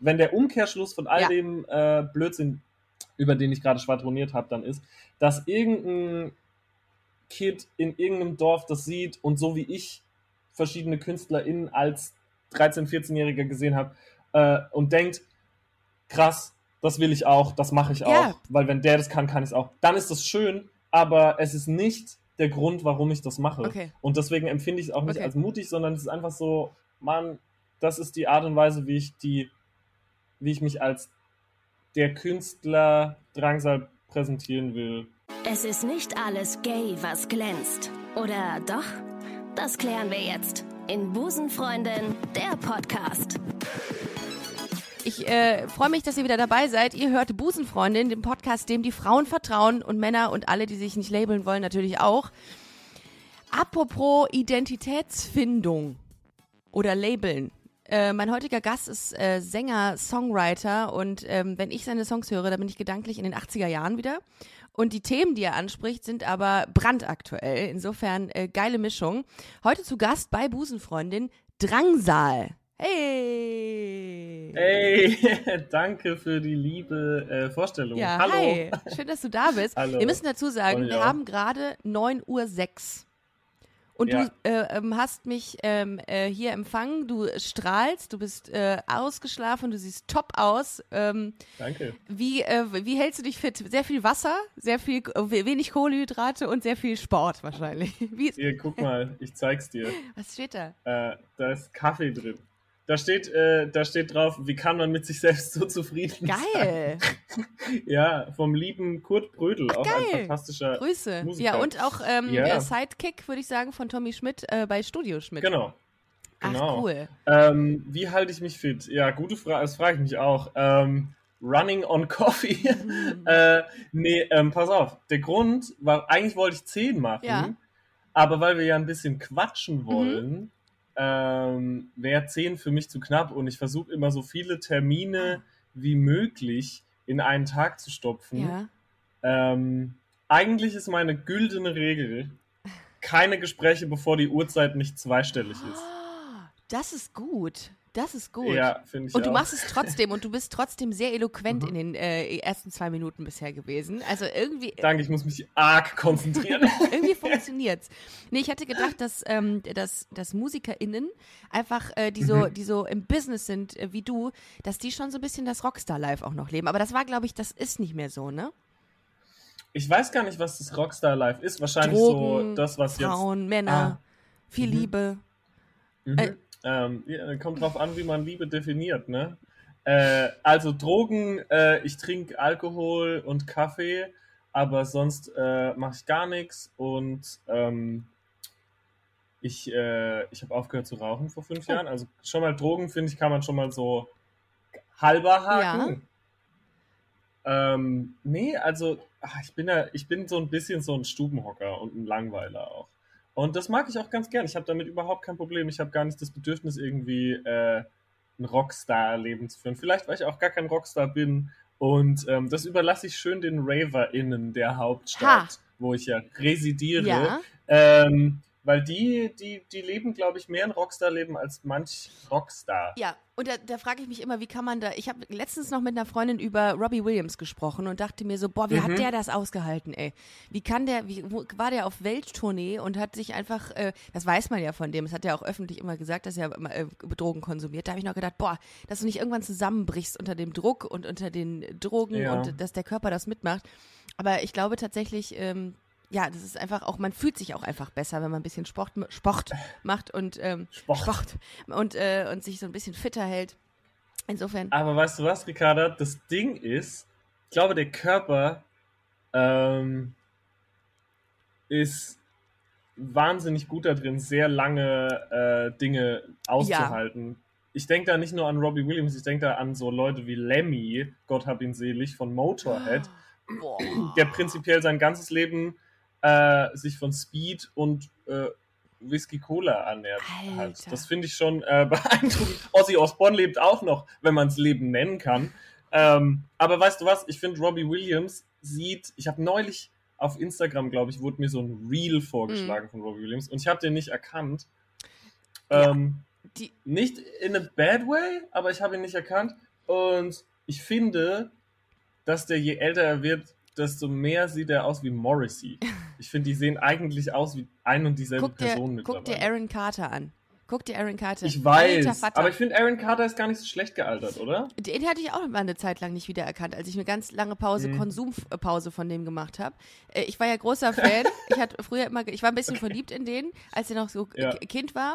wenn der Umkehrschluss von all Ja. dem äh, Blödsinn, über den ich gerade schwadroniert habe, dann ist, dass irgendein Kid in irgendeinem Dorf das sieht und so wie ich verschiedene KünstlerInnen als 13-, 14-Jähriger gesehen habe äh, und denkt, krass, das will ich auch, das mache ich auch, Ja. weil wenn der das kann, kann ich es auch. Dann ist das schön, aber es ist nicht der Grund, warum ich das mache. Okay. Und deswegen empfinde ich es auch nicht Okay. als mutig, sondern es ist einfach so, Mann, das ist die Art und Weise, wie ich die, wie ich mich als der Künstler Drangsal präsentieren will. Es ist nicht alles gay, was glänzt. Oder doch? Das klären wir jetzt in Busenfreundin, der Podcast. Ich äh, freue mich, dass ihr wieder dabei seid. Ihr hört Busenfreundin, den Podcast, dem die Frauen vertrauen und Männer und alle, die sich nicht labeln wollen, natürlich auch. Apropos Identitätsfindung oder Labeln. Äh, mein heutiger Gast ist äh, Sänger, Songwriter und ähm, wenn ich seine Songs höre, dann bin ich gedanklich in den 80er Jahren wieder. Und die Themen, die er anspricht, sind aber brandaktuell. Insofern äh, geile Mischung. Heute zu Gast bei Busenfreundin Drangsal. Hey! Hey, danke für die liebe äh, Vorstellung. Ja, Hallo. hi. Schön, dass du da bist. Hallo. Wir müssen dazu sagen, wir haben gerade 9.06 Uhr. Und Ja. du äh, ähm, hast mich ähm, äh, hier empfangen, du strahlst, du bist äh, ausgeschlafen, du siehst top aus. Ähm, Danke. wie, äh, wie hältst du dich fit? Sehr viel Wasser, sehr viel, äh, wenig Kohlenhydrate und sehr viel Sport wahrscheinlich. Wie Hier, guck mal, ich zeig's dir. was steht da? Äh, da ist Kaffee drin. Da steht, äh, da steht drauf, wie kann man mit sich selbst so zufrieden sein? Geil, Ja, vom lieben Kurt Brödel, auch ein geil. fantastischer. Grüße. Musiker. Ja, und auch ähm, Ja. äh, Sidekick, würde ich sagen, von Tommy Schmidt äh, bei Studio Schmidt. Genau. Ach, Genau. cool. Ähm, wie halte ich mich fit? Ja, gute Frage, das frage ich mich auch. Ähm, running on Coffee. Mhm. äh, nee, ähm, pass auf. Der Grund war, eigentlich wollte ich 10 machen, Ja. aber weil wir ja ein bisschen quatschen Mhm. Ähm, wäre 10 für mich zu knapp und ich versuche immer so viele Termine wie möglich in einen Tag zu stopfen. Ja. Ähm, eigentlich ist meine güldene Regel, keine Gespräche, bevor die Uhrzeit nicht zweistellig ist. Das ist gut. Das ist gut. Ja, finde ich und du auch. machst es trotzdem und du bist trotzdem sehr eloquent in den äh, ersten zwei Minuten bisher gewesen. Also irgendwie, Danke, ich muss mich arg konzentrieren. irgendwie funktioniert's. Nee, ich hatte gedacht, dass, ähm, dass, dass MusikerInnen einfach, äh, die, so, die so im Business sind äh, wie du, dass die schon so ein bisschen das Rockstar-Life auch noch leben. Aber das war, glaube ich, das ist nicht mehr so, ne? Ich weiß gar nicht, was das Rockstar Life ist. Wahrscheinlich Drogen, so das, was Frauen, Männer, Ah. viel Liebe. jetzt. äh, Mhm. Ähm, ja, kommt drauf an, wie man Liebe definiert, ne? Äh, also Drogen, äh, ich trinke Alkohol und Kaffee, aber sonst äh, mache ich gar nichts und ähm, ich, äh, ich habe aufgehört zu rauchen vor fünf Oh. Jahren. Also schon mal Drogen, finde ich, kann man schon mal so halber haken. Ähm, nee, also ach, ich bin ja, ich bin so ein bisschen so ein Stubenhocker und ein Langweiler auch. Und das mag ich auch ganz gern. Ich habe damit überhaupt kein Problem. Ich habe gar nicht das Bedürfnis, irgendwie äh, ein Rockstar-Leben zu führen. Vielleicht, weil ich auch gar kein Rockstar bin. Und ähm, das überlasse ich schön den RaverInnen der Hauptstadt, Ha. wo ich ja residiere. Ja. Ähm, weil die, die, die leben, glaube ich, mehr ein Rockstar-Leben als manch Rockstar. Ja, und da, da frage ich mich immer, wie kann man da. Ich habe letztens noch mit einer Freundin über Robbie Williams gesprochen und dachte mir so, boah, wie Mhm. hat der das ausgehalten, ey? Wie kann der, wie wo, war der auf Welttournee und hat sich einfach, äh, das weiß man ja von dem, das hat er auch öffentlich immer gesagt, dass er immer, äh, Drogen konsumiert. Da habe ich noch gedacht, boah, dass du nicht irgendwann zusammenbrichst unter dem Druck und unter den Drogen Ja. und dass der Körper das mitmacht. Aber ich glaube tatsächlich, ähm, ja, das ist einfach auch, man fühlt sich auch einfach besser, wenn man ein bisschen Sport, Sport macht und ähm, Sport. Sport und, äh, und sich so ein bisschen fitter hält. Insofern, Aber weißt du was, Ricarda? Das Ding ist, ich glaube, der Körper ähm, ist wahnsinnig gut da drin, sehr lange äh, Dinge auszuhalten. Ich denke da nicht nur an Robbie Williams, ich denke da an so Leute wie Lemmy, Gott hab ihn selig, von Motorhead, boah. der prinzipiell sein ganzes Leben äh, sich von Speed und äh, Whisky Cola ernährt hat. Das finde ich schon äh, beeindruckend. Ozzy Osbourne lebt auch noch, wenn man es Leben nennen kann. Ähm, aber weißt du was? Ich finde, Robbie Williams sieht, ich habe neulich auf Instagram, glaube ich, wurde mir so ein Reel vorgeschlagen von Robbie Williams und ich habe den nicht erkannt. Ja. Ähm, Die, nicht in a bad way, aber ich habe ihn nicht erkannt. Und ich finde, dass der je älter er wird, desto mehr sieht er aus wie Morrissey. Ich finde, die sehen eigentlich aus wie ein und dieselbe Guck dir, Person guck mittlerweile. dir Aaron Carter an. Guck dir Aaron Carter ich Alter weiß, aber ich finde, Aaron Carter ist gar nicht so schlecht gealtert, oder? Den hatte ich auch mal eine Zeit lang nicht wiedererkannt, als ich eine ganz lange Pause, Mhm. Konsumpause von dem gemacht habe. Äh, Ich war ja großer Fan. ich hatte früher immer, ich war ein bisschen verliebt in den, als er noch so Ja. Kind war.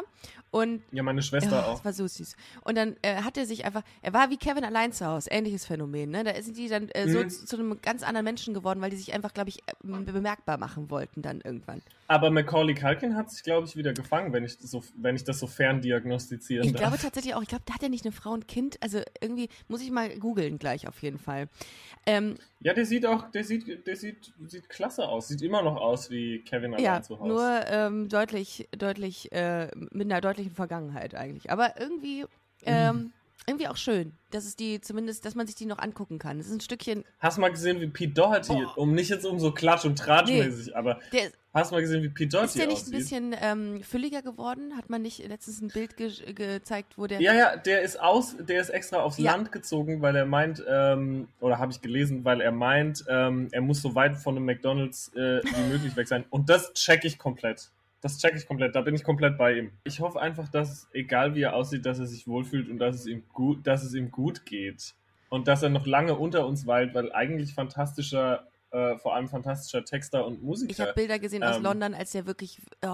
Und Ja, meine Schwester ja, auch. das war so süß. Und dann äh, hat er sich einfach, er war wie Kevin allein zu Hause, ähnliches Phänomen. Ne? Da sind die dann äh, so Mhm. zu, zu einem ganz anderen Menschen geworden, weil die sich einfach, glaube ich, äh, bemerkbar machen wollten dann irgendwann. Aber Macaulay Culkin hat sich, glaube ich, wieder gefangen, wenn ich, so, wenn ich das so ferndiagnostizieren Ich darf. glaube tatsächlich auch, ich glaube, da hat er nicht eine Frau und Kind. Also irgendwie muss ich mal googeln gleich auf jeden Fall. Ähm, Ja, der sieht auch, der sieht, der sieht, sieht klasse aus. Sieht immer noch aus wie Kevin allein ja, zu Hause. nur ähm, deutlich, deutlich, äh, mit einer deutlichen Vergangenheit eigentlich. Aber irgendwie, ähm, irgendwie auch schön, dass es die zumindest, dass man sich die noch angucken kann. Es ist ein Stückchen, Hast du mal gesehen, wie Pete Doherty, Boah. um nicht jetzt um so Klatsch- und Tratschmäßig, aber der hast du mal gesehen, wie Pete Doherty ist der nicht aussieht? ein bisschen ähm, fülliger geworden? Hat man nicht letztens ein Bild ge gezeigt, wo der Ja, ja, der ist aus, der ist extra aufs Ja. Land gezogen, weil er meint, ähm, oder habe ich gelesen, weil er meint, ähm, er muss so weit von einem McDonalds äh, wie möglich weg sein. Und das check ich komplett. Das check ich komplett. Da bin ich komplett bei ihm. Ich hoffe einfach, dass, egal wie er aussieht, dass er sich wohlfühlt und dass es ihm gut, dass es ihm gut geht. Und dass er noch lange unter uns weilt, weil eigentlich fantastischer, äh, vor allem fantastischer Texter und Musiker. Ich habe Bilder gesehen aus ähm, London, als der wirklich. Oh,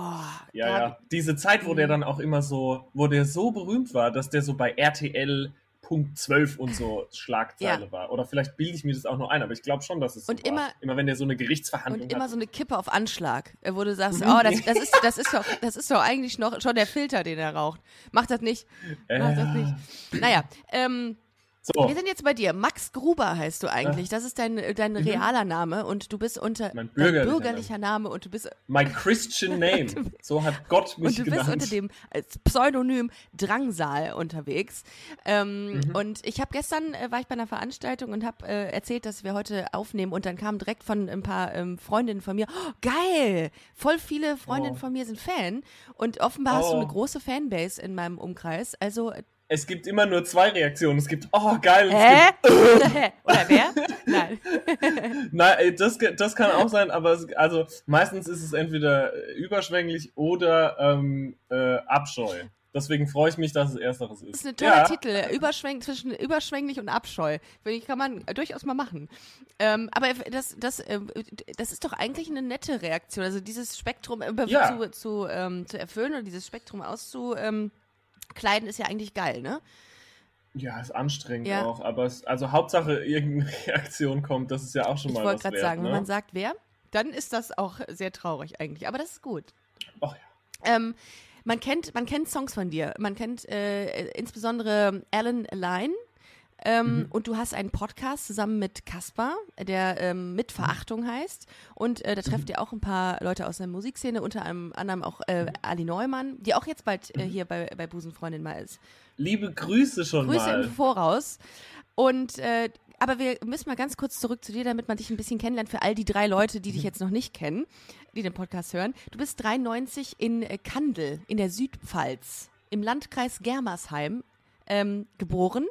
Ja, ja. Diese Zeit, wo der Mhm. dann auch immer so, wo der so berühmt war, dass der so bei RTL Punkt 12 und so Schlagzeile Ja. war. Oder vielleicht bilde ich mir das auch nur ein, aber ich glaube schon, dass es so Und war. immer- immer wenn der so eine Gerichtsverhandlung Und immer hat. so eine Kippe auf Anschlag, äh, wo du sagst, Mhm. oh, das, das, ist, das, ist doch, das ist doch eigentlich noch schon der Filter, den er raucht. Mach das nicht. Mach das Äh, nicht. Naja, ähm, So, wir sind jetzt bei dir. Max Gruber heißt du eigentlich. Das ist dein, dein realer Name und du bist unter Mhm. Mein dein bürgerlicher bürgerlicher Name und du bist my Christian name. so hat Gott mich und du bist genannt. unter dem als Pseudonym Drangsal unterwegs. Ähm, Mhm. Und ich habe gestern äh, war ich bei einer Veranstaltung und habe äh, erzählt, dass wir heute aufnehmen und dann kam direkt von ein paar ähm, Freundinnen von mir, oh, geil, voll viele Freundinnen Oh. von mir sind Fan und offenbar hast du Oh. eine große Fanbase in meinem Umkreis. Also äh, es gibt immer nur zwei Reaktionen. Es gibt, oh geil, hä? gibt, Oder wer? Nein. Nein, ey, das, das kann auch sein, aber es, also meistens ist es entweder äh, überschwänglich oder ähm, äh, Abscheu. Deswegen freue ich mich, dass es ersteres ist. Das ist ein toller ja, Titel. Überschwäng zwischen überschwänglich und Abscheu. Kann man durchaus mal machen. Ähm, aber das, das, ähm, das ist doch eigentlich eine nette Reaktion. Also dieses Spektrum äh, Ja. zu, zu, ähm, zu erfüllen und dieses Spektrum auszukleiden, ist ja eigentlich geil, ne? Ja, ist anstrengend Ja. auch, aber es, also Hauptsache irgendeine Reaktion kommt, das ist ja auch schon Ich mal wollte was gerade wert, sagen, ne? wenn man sagt, wer, dann ist das auch sehr traurig eigentlich. Aber das ist gut. Ach ja. Ähm, man kennt, man kennt Songs von dir. Man kennt äh, insbesondere Alan Line. Ähm, Und du hast einen Podcast zusammen mit Kaspar, der ähm, mit Verachtung heißt. Und äh, da trefft ihr auch ein paar Leute aus der Musikszene, unter anderem auch äh, Ali Neumann, die auch jetzt bald äh, hier bei, bei Busenfreundin mal ist. Liebe Grüße schon Grüße mal. im Voraus. Und äh, aber wir müssen mal ganz kurz zurück zu dir, damit man dich ein bisschen kennenlernt. Für all die drei Leute, die dich jetzt noch nicht kennen, die den Podcast hören. Du bist 93 in äh, Kandel in der Südpfalz im Landkreis Germersheim ähm, geboren.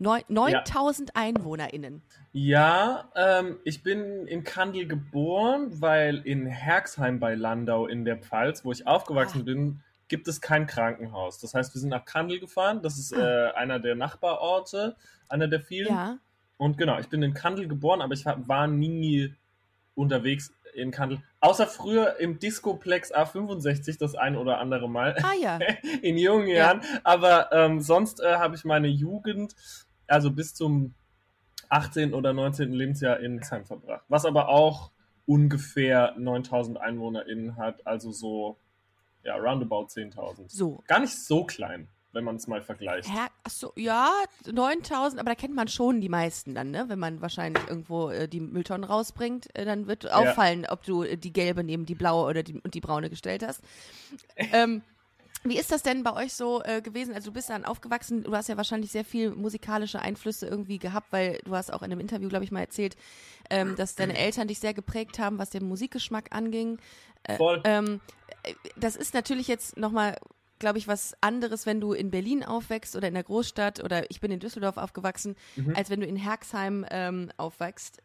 Neu- 9000 EinwohnerInnen. Ja, ähm, ich bin in Kandel geboren, weil in Herxheim bei Landau in der Pfalz, wo ich aufgewachsen Ah. bin, gibt es kein Krankenhaus. Das heißt, wir sind nach Kandel gefahren. Das ist äh, einer der Nachbarorte, einer der vielen. Ja. Und genau, ich bin in Kandel geboren, aber ich war, nie unterwegs in Kandel. Außer früher im Discoplex A65 das ein oder andere Mal Ah ja. in jungen Ja. Jahren. Aber ähm, sonst äh, habe ich meine Jugend, also bis zum 18. oder 19. Lebensjahr in Hexheim verbracht. Was aber auch ungefähr 9000 EinwohnerInnen hat, also so, ja, roundabout 10.000. So. Gar nicht so klein, wenn man es mal vergleicht. Herr, achso, ja, 9000, aber da kennt man schon die meisten dann, ne? Wenn man wahrscheinlich irgendwo äh, die Mülltonnen rausbringt, äh, dann wird auffallen, ob du äh, die gelbe neben die blaue oder die, und die braune gestellt hast. ähm, wie ist das denn bei euch so äh, gewesen? Also du bist dann aufgewachsen, du hast ja wahrscheinlich sehr viel musikalische Einflüsse irgendwie gehabt, weil du hast auch in einem Interview, glaube ich, mal erzählt, ähm, dass deine Eltern dich sehr geprägt haben, was den Musikgeschmack anging. Voll. Ähm, äh, das ist natürlich jetzt nochmal glaube ich, was anderes, wenn du in Berlin aufwächst oder in der Großstadt oder ich bin in Düsseldorf aufgewachsen, Mhm. als wenn du in Herxheim ähm, aufwächst.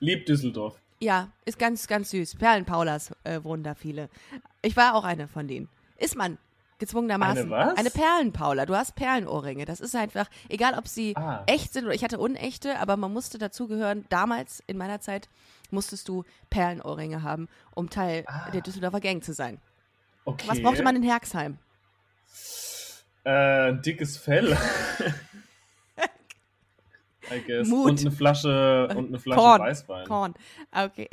Lieb Düsseldorf. Ja, ist ganz, ganz süß. Perlenpaulas äh, wohnen da viele. Ich war auch eine von denen. Ist man. Gezwungenermaßen. Eine was? Eine Perlenpaula. Du hast Perlenohrringe. Das ist einfach, egal ob sie Ah. echt sind oder ich hatte unechte, aber man musste dazugehören. Damals, in meiner Zeit, musstest du Perlenohrringe haben, um Teil Ah. der Düsseldorfer Gang zu sein. Okay. Was brauchte man in Herxheim? Äh, ein dickes Fell. I guess. Mut. Und eine Flasche, und eine Flasche Korn. Weißwein. Korn. Okay.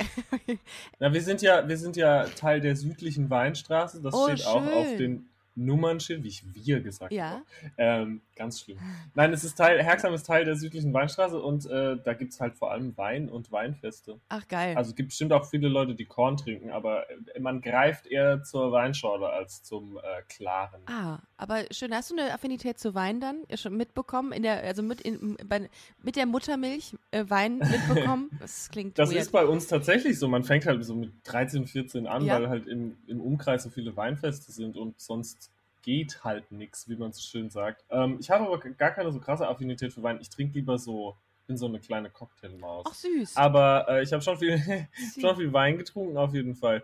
Na, wir sind ja, wir sind ja Teil der südlichen Weinstraße. Das Oh, steht auch auf schön. den Nummernschild, wie ich wir gesagt Ja. habe. Ähm, ganz schlimm. Nein, es ist Teil, Herxheim ist Teil der südlichen Weinstraße und äh, da gibt es halt vor allem Wein und Weinfeste. Ach, geil. Also es gibt bestimmt auch viele Leute, die Korn trinken, aber äh, man greift eher zur Weinschorle als zum äh, Klaren. Ah, aber schön. Hast du eine Affinität zu Wein dann Ja, schon mitbekommen? In der, also mit, in, bei, mit der Muttermilch äh, Wein mitbekommen? Das klingt Das weird. ist bei uns tatsächlich so. Man fängt halt so mit 13, 14 an, Ja. weil halt im, im Umkreis so viele Weinfeste sind und sonst geht halt nichts, wie man so schön sagt. Ähm, ich habe aber gar keine so krasse Affinität für Wein. Ich trinke lieber so, bin so eine kleine Cocktailmaus. Ach, süß. Aber äh, ich habe schon viel, schon viel Wein getrunken, auf jeden Fall.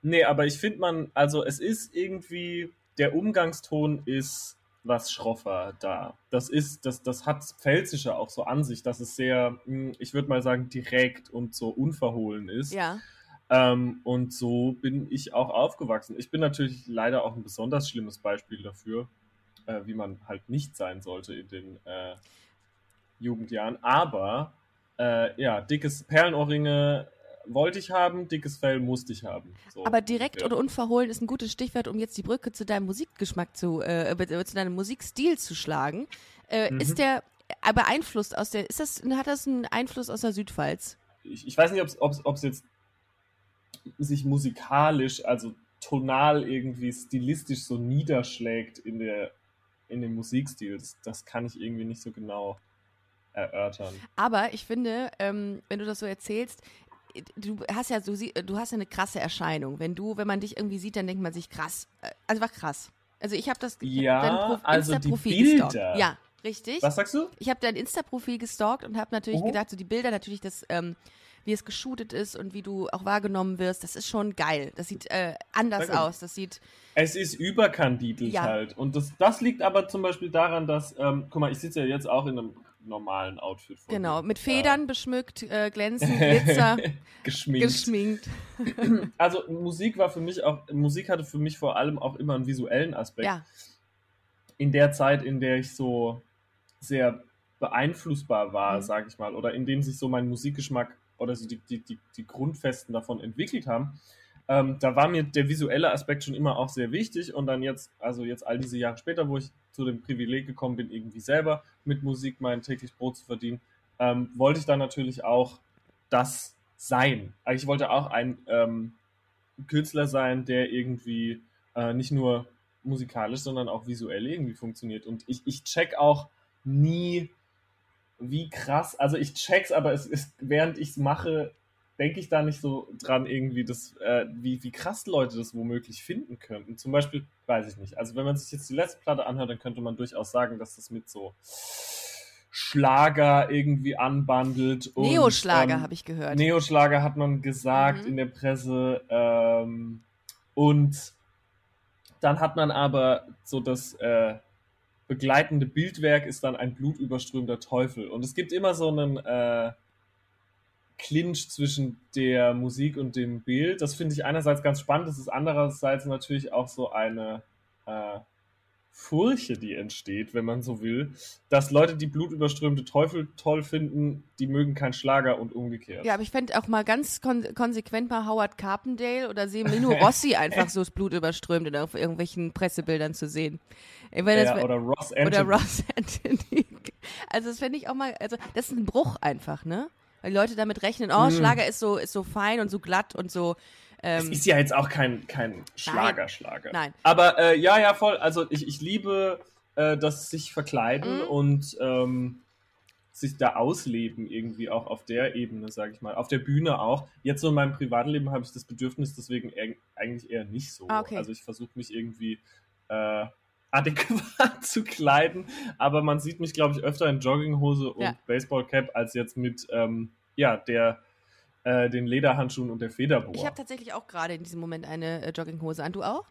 Nee, aber ich finde man, also es ist irgendwie, der Umgangston ist was schroffer da. Das ist, das, das hat das Pfälzische auch so an sich, dass es sehr, mh, ich würde mal sagen, direkt und so unverhohlen ist. Ja. Ähm, und so bin ich auch aufgewachsen. Ich bin natürlich leider auch ein besonders schlimmes Beispiel dafür, äh, wie man halt nicht sein sollte in den äh, Jugendjahren. Aber äh, ja, dickes Perlenohrringe wollte ich haben, dickes Fell musste ich haben. So Aber direkt ungefähr. oder unverhohlen ist ein gutes Stichwort, um jetzt die Brücke zu deinem Musikgeschmack zu, äh, be- zu deinem Musikstil zu schlagen. Äh, Mhm. Ist der äh, beeinflusst aus der, ist das, hat das einen Einfluss aus der Südpfalz? ich, ich weiß nicht, ob es jetzt sich musikalisch, also tonal irgendwie stilistisch so niederschlägt in der in dem Musikstil. Das, das kann ich irgendwie nicht so genau erörtern. Aber ich finde, ähm, wenn du das so erzählst, äh, du hast ja, sie- du hast ja eine krasse Erscheinung. Wenn du, wenn man dich irgendwie sieht, dann denkt man sich krass. Äh, Also war krass. Also ich habe das Ja, dein also die Insta-Profil Bilder. gestalkt. Ja, richtig. Was sagst du? Ich habe dein Insta-Profil gestalkt und habe natürlich Mhm. gedacht, so die Bilder, natürlich das, ähm, wie es geshootet ist und wie du auch wahrgenommen wirst, das ist schon geil. Das sieht äh, anders gut. aus. Das sieht, Es ist überkandidelt Ja. halt. Und das, das liegt aber zum Beispiel daran, dass, ähm, guck mal, ich sitze ja jetzt auch in einem normalen Outfit. Von genau, mit Ja. Federn beschmückt, äh, glänzend, Glitzer, geschminkt. geschminkt. Also Musik war für mich auch, Musik hatte für mich vor allem auch immer einen visuellen Aspekt. Ja, in der Zeit, in der ich so sehr beeinflussbar war, Mhm. sage ich mal, oder in dem sich so mein Musikgeschmack oder so die, die, die, die Grundfesten davon entwickelt haben, ähm, da war mir der visuelle Aspekt schon immer auch sehr wichtig und dann jetzt, also jetzt all diese Jahre später, wo ich zu dem Privileg gekommen bin, irgendwie selber mit Musik mein täglich Brot zu verdienen, ähm, wollte ich dann natürlich auch das sein. Also ich wollte auch ein ähm, Künstler sein, der irgendwie äh, nicht nur musikalisch, sondern auch visuell irgendwie funktioniert. Und ich, ich check auch nie, wie krass, also ich check's, aber es ist, während ich es mache, denke ich da nicht so dran irgendwie, dass, äh, wie, wie krass Leute das womöglich finden könnten. Zum Beispiel, weiß ich nicht. Also wenn man sich jetzt die letzte Platte anhört, dann könnte man durchaus sagen, dass das mit so Schlager irgendwie anbandelt. Neoschlager ähm, habe ich gehört. Neoschlager hat man gesagt Mhm. in der Presse. Ähm, und dann hat man aber so das äh, begleitende Bildwerk ist dann ein blutüberströmter Teufel. Und es gibt immer so einen äh, Clinch zwischen der Musik und dem Bild. Das finde ich einerseits ganz spannend. Das ist andererseits natürlich auch so eine äh, Furche, die entsteht, wenn man so will, dass Leute, die blutüberströmte Teufel toll finden, die mögen keinen Schlager und umgekehrt. Ja, aber ich fände auch mal ganz kon konsequent mal Howard Carpendale oder Semino Rossi einfach so das Blut überströmt und auf irgendwelchen Pressebildern zu sehen. Ja, oder Ross Anthony. oder Ross Anthony. Also das fände ich auch mal, also das ist ein Bruch einfach, ne? Weil Leute damit rechnen, oh, Mhm. Schlager ist so, ist so fein und so glatt und so. Es Ähm, ist ja jetzt auch kein, kein Schlagerschlager. Nein. Aber äh, ja, ja, voll. Also ich, ich liebe äh, das sich verkleiden Mhm. und ähm, sich da ausleben irgendwie auch auf der Ebene, sage ich mal. Auf der Bühne auch. Jetzt so in meinem Privatleben habe ich das Bedürfnis deswegen eher, eigentlich eher nicht so. Ah, okay. Also ich versuche mich irgendwie äh, adäquat zu kleiden. Aber man sieht mich, glaube ich, öfter in Jogginghose und Ja. Baseballcap als jetzt mit ähm, ja, der, äh, den Lederhandschuhen und der Federbohr. Ich habe tatsächlich auch gerade in diesem Moment eine äh, Jogginghose an. Du auch?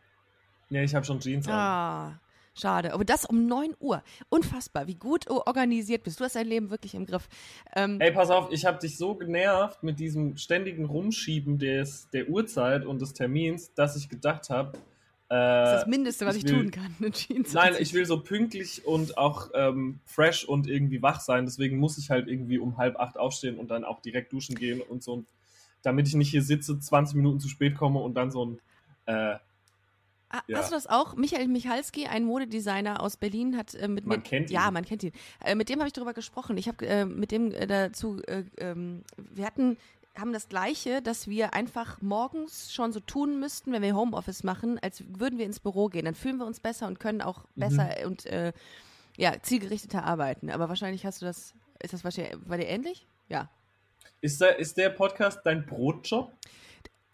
ja, ich habe schon Jeans an. Ah, schade. Aber das um 9 Uhr. Unfassbar, wie gut organisiert bist. Du hast dein Leben wirklich im Griff. Ähm, Ey, pass auf, ich habe dich so genervt mit diesem ständigen Rumschieben des, der Uhrzeit und des Termins, dass ich gedacht habe, das ist äh, das Mindeste, was ich ich, will- tun kann. Nein, ich will so pünktlich und auch ähm, fresh und irgendwie wach sein. Deswegen muss ich halt irgendwie um halb acht aufstehen und dann auch direkt duschen gehen und so. Damit ich nicht hier sitze, 20 Minuten zu spät komme und dann so ein. Äh, Ah, Ja. Hast du das auch? Michael Michalski, ein Modedesigner aus Berlin, hat äh, mit Man kennt ihn. Ja, man kennt ihn. Äh, mit dem habe ich darüber gesprochen. Ich habe äh, mit dem äh, dazu. Äh, ähm, wir hatten haben das Gleiche, dass wir einfach morgens schon so tun müssten, wenn wir Homeoffice machen, als würden wir ins Büro gehen. Dann fühlen wir uns besser und können auch Mhm. besser und äh, ja, zielgerichteter arbeiten. Aber wahrscheinlich hast du das, ist das wahrscheinlich bei dir ähnlich? Ja. ist, der, ist der Podcast dein Brotjob?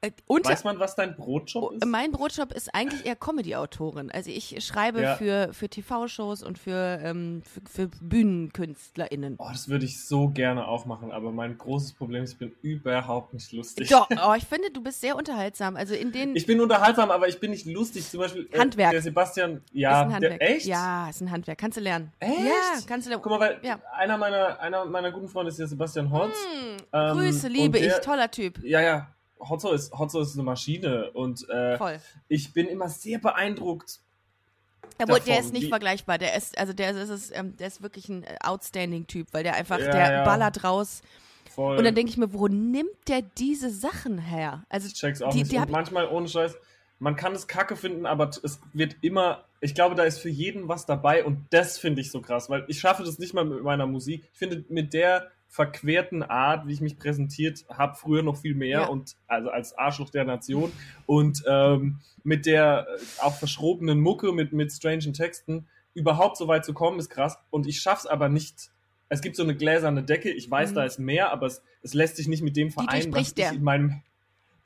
Äh, und Weiß man, was dein Brotjob ist? Mein Brotjob ist eigentlich eher Comedy-Autorin. Also ich schreibe Ja. für, für TV-Shows und für, ähm, für, für BühnenkünstlerInnen. Oh, das würde ich so gerne auch machen, aber mein großes Problem ist, ich bin überhaupt nicht lustig. Doch, oh, ich finde, du bist sehr unterhaltsam. Also in den Ich bin unterhaltsam, aber ich bin nicht lustig. Zum Beispiel äh, Handwerk. der Sebastian, ist ja, ein Handwerk. der echt? Ja, ist ein Handwerk. Kannst du lernen. Echt? Ja, kannst du lernen. Guck mal, weil Ja. einer, meiner, einer meiner guten Freunde ist der Sebastian Hotz. Ähm, Grüße, liebe der, ich. Toller Typ. Ja, ja. Hotzo ist, Hotzo ist eine Maschine und äh, ich bin immer sehr beeindruckt. Der davon, ist nicht vergleichbar. Der ist, also der ist, ist, ähm, der ist wirklich ein äh, outstanding Typ, weil der einfach, Ja, der ja. ballert raus. Voll. Und dann denke ich mir, wo nimmt der diese Sachen her? Also ich check's auch die, nicht. die manchmal ohne Scheiß, man kann es kacke finden, aber es wird immer, ich glaube, da ist für jeden was dabei und das finde ich so krass, weil ich schaffe das nicht mal mit meiner Musik. Ich finde, mit der verquerten Art, wie ich mich präsentiert habe, früher noch viel mehr Ja. und also als Arschloch der Nation und ähm, mit der äh, auch verschrobenen Mucke, mit, mit strangen Texten, überhaupt so weit zu kommen, ist krass und ich schaff's aber nicht. Es gibt so eine gläserne Decke, ich weiß, Mhm. da ist mehr, aber es, es lässt sich nicht mit dem vereinen, was ich der. in meinem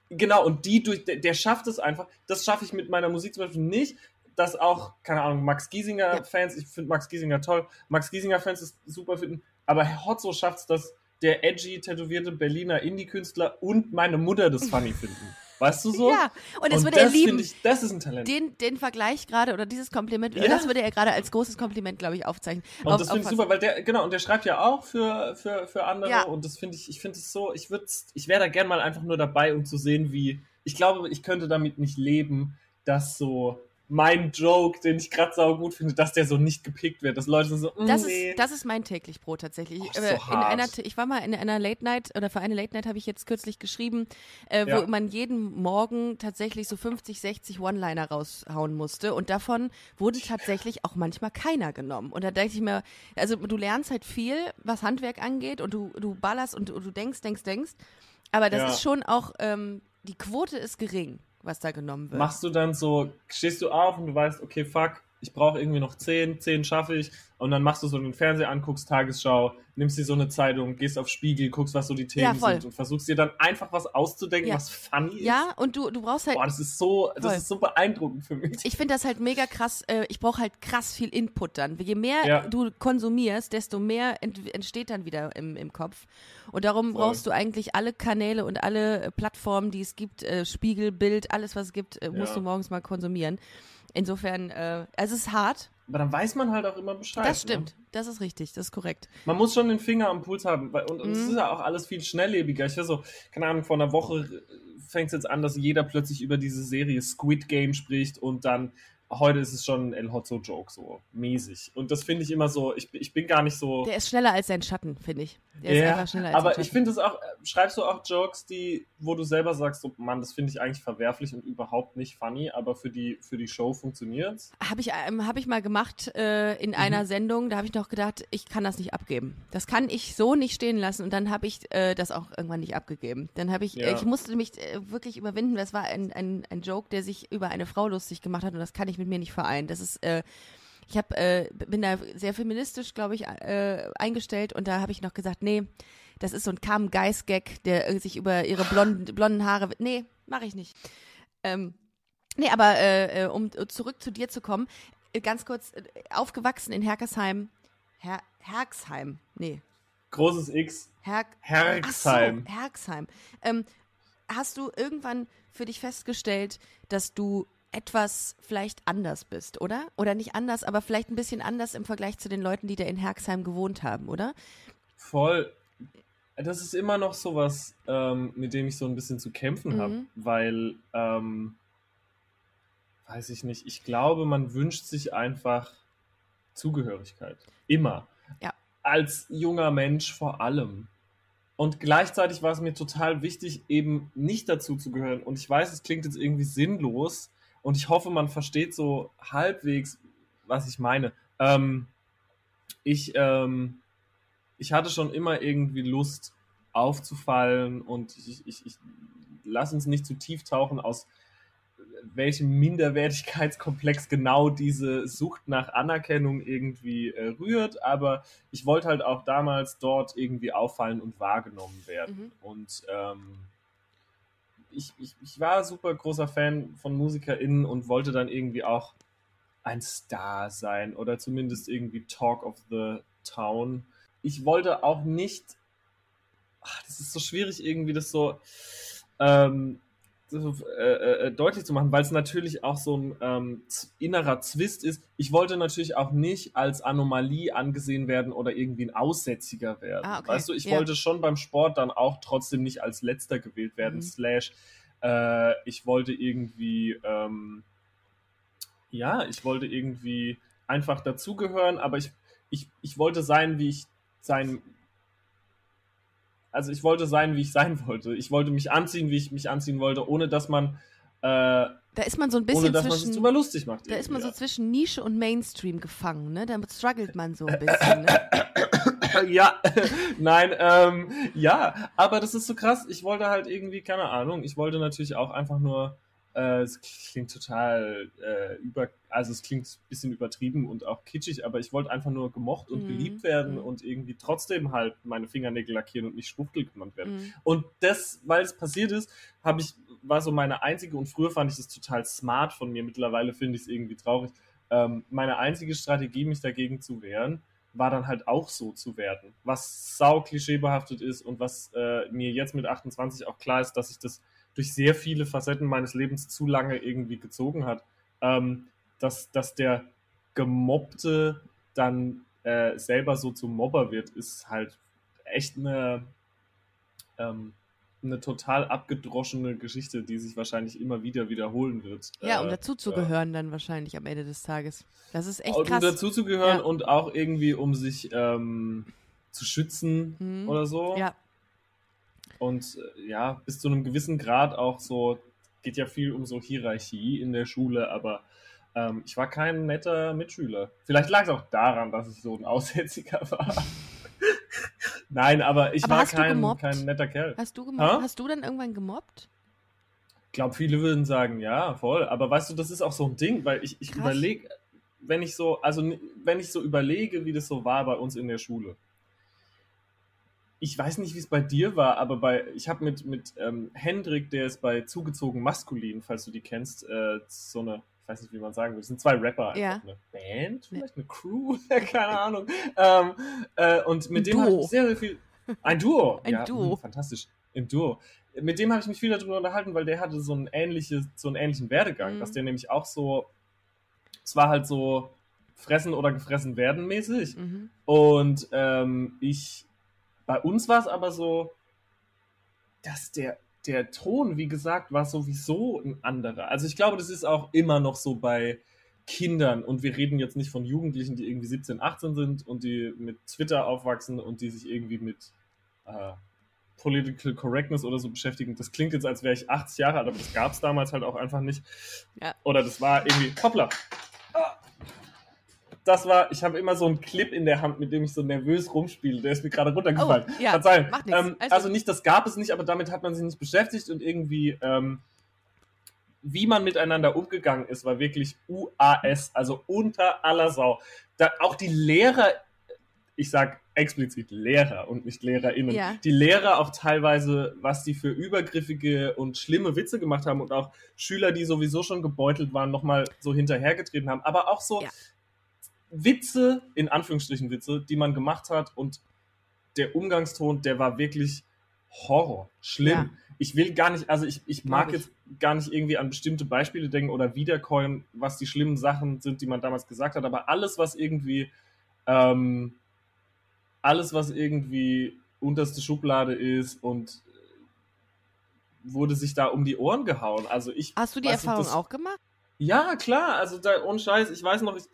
Genau, und die durch, der, der schafft es einfach. Das schaffe ich mit meiner Musik zum Beispiel nicht. Dass auch, keine Ahnung, Max Giesinger-Fans, ich finde Max Giesinger toll, Max Giesinger-Fans ist super finden, aber Hotzo schafft es, dass der edgy, tätowierte Berliner Indie-Künstler und meine Mutter das funny finden. Weißt du so? ja, und das und würde er das lieben. finde ich, das ist ein Talent. den, den Vergleich gerade oder dieses Kompliment, Ja. das würde er gerade als großes Kompliment, glaube ich, aufzeichnen. Und Auf- das finde ich super, weil der, genau, und der schreibt ja auch für, für, für andere Ja. und das finde ich, ich finde es so, ich würde, ich wäre da gern mal einfach nur dabei, um zu sehen, wie, ich glaube, ich könnte damit nicht leben, dass so mein Joke, den ich gerade sau gut finde, dass der so nicht gepickt wird, dass Leute so, mm, Das nee. ist, das ist mein täglich Brot tatsächlich. Oh, ist Äh, so in hart. einer, ich war mal in einer Late Night oder für eine Late Night habe ich jetzt kürzlich geschrieben, äh, wo Ja. man jeden Morgen tatsächlich so 50, 60 One-Liner raushauen musste und davon wurde tatsächlich auch manchmal keiner genommen. Und da denke ich mir, also du lernst halt viel, was Handwerk angeht und du, du ballerst und du, du denkst, denkst, denkst. Aber das Ja. ist schon auch, ähm, die Quote ist gering, was da genommen wird. Machst du dann so, stehst du auf und du weißt, okay, fuck, ich brauche irgendwie noch 10, 10 schaffe ich. Und dann machst du so den Fernseher an, guckst Tagesschau, nimmst dir so eine Zeitung, gehst auf Spiegel, guckst, was so die Themen Ja, sind und versuchst dir dann einfach was auszudenken, Ja. was funny ist. ja, und du, du brauchst halt Boah, das ist so, das Voll. ist so beeindruckend für mich. Ich finde das halt mega krass. Äh, ich brauche halt krass viel Input dann. Je mehr Ja. du konsumierst, desto mehr ent entsteht dann wieder im, im Kopf. Und darum Voll. brauchst du eigentlich alle Kanäle und alle äh, Plattformen, die es gibt, äh, Spiegel, Bild, alles was es gibt, äh, musst du morgens mal konsumieren. Insofern, äh, es ist hart. Aber dann weiß man halt auch immer Bescheid. Das Ne? stimmt. Das ist richtig. Das ist korrekt. Man muss schon den Finger am Puls haben. Weil, und und es Mhm. ist ja auch alles viel schnelllebiger. Ich weiß so, keine Ahnung, vor einer Woche fängt es jetzt an, dass jeder plötzlich über diese Serie Squid Game spricht und dann heute ist es schon ein El Hotzo Joke, so mäßig. Und das finde ich immer so, ich, ich bin gar nicht so. Der ist schneller als sein Schatten, finde ich. Der ist Ja, einfach schneller als aber ich finde es auch, äh, schreibst du auch Jokes, die, wo du selber sagst, so, Mann, das finde ich eigentlich verwerflich und überhaupt nicht funny, aber für die, für die Show funktioniert's. Habe ich, ähm, hab ich mal gemacht äh, in Mhm. einer Sendung, da habe ich noch gedacht, ich kann das nicht abgeben. Das kann ich so nicht stehen lassen und dann habe ich äh, das auch irgendwann nicht abgegeben. Dann habe ich, Ja. ich musste mich äh, wirklich überwinden. Das war ein, ein, ein Joke, der sich über eine Frau lustig gemacht hat und das kann ich mit mir nicht vereinen. Das ist, äh, ich hab, äh, bin da sehr feministisch, glaube ich, äh, eingestellt und da habe ich noch gesagt, nee, das ist so ein Carmen Geist-Gag, der äh, sich über ihre blonden, blonden Haare, nee, mache ich nicht. Ähm, Nee, aber äh, äh um zurück zu dir zu kommen, äh, ganz kurz, aufgewachsen in Herkersheim. Her Herxheim, nee. Großes X. Her Herxheim. So, Herxheim. Ähm, hast du irgendwann für dich festgestellt, dass du etwas vielleicht anders bist, oder? Oder nicht anders, aber vielleicht ein bisschen anders im Vergleich zu den Leuten, die da in Herxheim gewohnt haben, oder? Voll. Das ist immer noch sowas, ähm, mit dem ich so ein bisschen zu kämpfen mhm. habe, weil, ähm, weiß ich nicht, ich glaube, man wünscht sich einfach Zugehörigkeit. Immer. Ja. Als junger Mensch vor allem. Und gleichzeitig war es mir total wichtig, eben nicht dazu zu gehören. Und ich weiß, es klingt jetzt irgendwie sinnlos, und ich hoffe, man versteht so halbwegs, was ich meine. Ähm, ich, ähm, ich hatte schon immer irgendwie Lust aufzufallen und ich, ich, ich lass uns nicht zu tief tauchen aus welchem Minderwertigkeitskomplex genau diese Sucht nach Anerkennung irgendwie äh, rührt, aber ich wollte halt auch damals dort irgendwie auffallen und wahrgenommen werden. Mhm. Und ähm, ich, ich, ich war super großer Fan von MusikerInnen und wollte dann irgendwie auch ein Star sein oder zumindest irgendwie Talk of the Town. Ich wollte auch nicht, ach, das ist so schwierig irgendwie, das so, ähm, so äh, äh, deutlich zu machen, weil es natürlich auch so ein ähm, innerer Zwist ist. Ich wollte natürlich auch nicht als Anomalie angesehen werden oder irgendwie ein Aussätziger werden. Ah, okay. Weißt du, ich ja. wollte schon beim Sport dann auch trotzdem nicht als letzter gewählt werden, mhm. slash äh, ich wollte irgendwie, ähm, ja, ich wollte irgendwie einfach dazugehören, aber ich, ich, ich wollte sein, wie ich sein also ich wollte sein, wie ich sein wollte. Ich wollte mich anziehen, wie ich mich anziehen wollte, ohne dass man äh, da ist man so ein bisschen ohne, dass zwischen, man sich lustig macht. Da ist man so zwischen Nische und Mainstream gefangen, ne? Damit struggelt man so ein bisschen, ne? ja, nein, ähm, ja, aber das ist so krass. Ich wollte halt irgendwie, keine Ahnung, ich wollte natürlich auch einfach nur es klingt total äh, über, also es klingt ein bisschen übertrieben und auch kitschig, aber ich wollte einfach nur gemocht und mhm. geliebt werden mhm. und irgendwie trotzdem halt meine Fingernägel lackieren und nicht Schwuchtel genannt werden. Mhm. Und das, weil es passiert ist, habe ich, war so meine einzige, und früher fand ich das total smart von mir, mittlerweile finde ich es irgendwie traurig, ähm, meine einzige Strategie, mich dagegen zu wehren, war dann halt auch so zu werden. Was sau klischeebehaftet ist und was äh, mir jetzt mit 28 auch klar ist, dass ich das durch sehr viele Facetten meines Lebens zu lange irgendwie gezogen hat, ähm, dass, dass der Gemobbte dann äh, selber so zum Mobber wird, ist halt echt eine, ähm, eine total abgedroschene Geschichte, die sich wahrscheinlich immer wieder wiederholen wird. Ja, um äh, dazuzugehören ja. dann wahrscheinlich am Ende des Tages. Das ist echt krass. Um dazuzugehören ja. und auch irgendwie, um sich ähm, zu schützen mhm. oder so. Ja und äh, ja, bis zu einem gewissen Grad auch so, geht ja viel um so Hierarchie in der Schule, aber ähm, ich war kein netter Mitschüler. Vielleicht lag es auch daran, dass ich so ein Aussätziger war. Nein, aber ich aber war kein, kein netter Kerl. Hast du gemobbt? Ha? Hast du dann irgendwann gemobbt? Ich glaube, viele würden sagen, ja, voll. Aber weißt du, das ist auch so ein Ding, weil ich, ich überlege, wenn ich so, also wenn ich so überlege, wie das so war bei uns in der Schule ich weiß nicht, wie es bei dir war, aber bei ich habe mit, mit ähm, Hendrik, der ist bei Zugezogen Maskulin, falls du die kennst, äh, so eine, ich weiß nicht, wie man sagen will, das sind zwei Rapper, einfach ja. eine Band, vielleicht eine Crew, keine Ahnung. Ähm, äh, und mit ein dem habe ich sehr, sehr viel. Ein Duo. Ein ja, Duo. Mh, fantastisch. Im Duo. Mit dem habe ich mich viel darüber unterhalten, weil der hatte so einen, ähnliches, so einen ähnlichen Werdegang, mhm. dass der nämlich auch so, es war halt so fressen oder gefressen werden mäßig. Mhm. Und ähm, ich bei uns war es aber so, dass der, der Ton, wie gesagt, war sowieso ein anderer. Also ich glaube, das ist auch immer noch so bei Kindern und wir reden jetzt nicht von Jugendlichen, die irgendwie 17, 18 sind und die mit Twitter aufwachsen und die sich irgendwie mit äh, Political Correctness oder so beschäftigen. Das klingt jetzt, als wäre ich 80 Jahre alt, aber das gab es damals halt auch einfach nicht. Ja. Oder das war irgendwie, hoppla, das war, ich habe immer so einen Clip in der Hand, mit dem ich so nervös rumspiele. Der ist mir gerade runtergefallen. Oh, ja, sein. Macht ähm, also, also nicht, das gab es nicht, aber damit hat man sich nicht beschäftigt und irgendwie, ähm, wie man miteinander umgegangen ist, war wirklich UAS, also unter aller Sau. Da, auch die Lehrer ich sag explizit Lehrer und nicht LehrerInnen. Ja. Die Lehrer auch teilweise, was die für übergriffige und schlimme Witze gemacht haben und auch Schüler, die sowieso schon gebeutelt waren, nochmal so hinterhergetreten haben. Aber auch so Ja. Witze, in Anführungsstrichen Witze, die man gemacht hat und der Umgangston, der war wirklich Horror. Schlimm. Ja. Ich will gar nicht, also ich, ich mag ich. jetzt gar nicht irgendwie an bestimmte Beispiele denken oder wiederkäuen, was die schlimmen Sachen sind, die man damals gesagt hat, aber alles, was irgendwie, ähm, alles, was irgendwie unterste Schublade ist und äh, wurde sich da um die Ohren gehauen. Also ich. Hast du die Erfahrung das- auch gemacht? ja, klar, also da, ohne Scheiß, ich weiß noch, ich,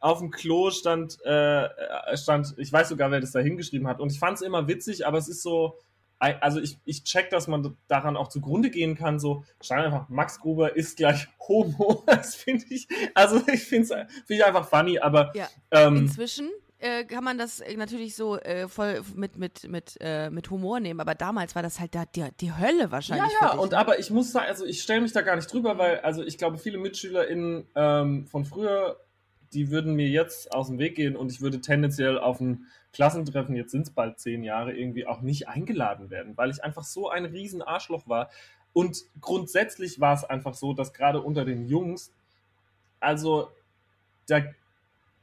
auf dem Klo stand, äh, stand, ich weiß sogar, wer das da hingeschrieben hat. Und ich fand es immer witzig, aber es ist so, also ich, ich check, dass man daran auch zugrunde gehen kann, so, stand einfach, Max Gruber ist gleich Homo. Das finde ich, also ich finde es find ich einfach funny, aber Ja. ähm, Inzwischen äh, kann man das äh, natürlich so äh, voll mit, mit, mit, äh, mit Humor nehmen, aber damals war das halt da die, die Hölle Ja, wahrscheinlich. ja, für dich, und ne? aber ich muss sagen, also ich stelle mich da gar nicht drüber, weil, also ich glaube, viele MitschülerInnen ähm, von früher, die würden mir jetzt aus dem Weg gehen und ich würde tendenziell auf ein Klassentreffen, jetzt sind es bald zehn Jahre, irgendwie auch nicht eingeladen werden, weil ich einfach so ein riesen Arschloch war. Und grundsätzlich war es einfach so, dass gerade unter den Jungs, also da,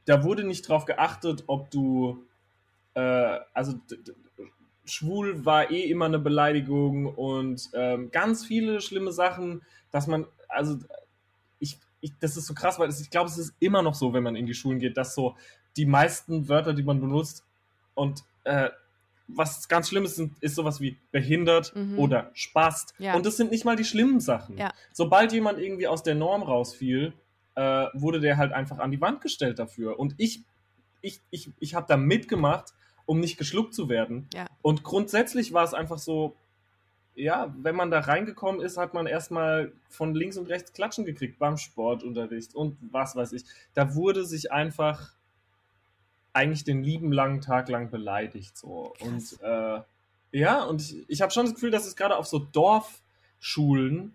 da wurde nicht drauf geachtet, ob du, äh, also schwul war eh immer eine Beleidigung und ähm, ganz viele schlimme Sachen, dass man, also ich, das ist so krass, weil es, ich glaube, es ist immer noch so, wenn man in die Schulen geht, dass so die meisten Wörter, die man benutzt und äh, was ganz schlimm ist, ist sowas wie behindert Mhm. oder spast. Ja. Und das sind nicht mal die schlimmen Sachen. Ja. Sobald jemand irgendwie aus der Norm rausfiel, äh, wurde der halt einfach an die Wand gestellt dafür. Und ich, ich, ich, ich habe da mitgemacht, um nicht geschluckt zu werden. Ja. Und grundsätzlich war es einfach so, ja, wenn man da reingekommen ist, hat man erstmal von links und rechts Klatschen gekriegt beim Sportunterricht und was weiß ich. Da wurde sich einfach eigentlich den lieben langen Tag lang beleidigt. So. Krass. Und äh, ja, und ich, ich habe schon das Gefühl, dass es gerade auf so Dorfschulen,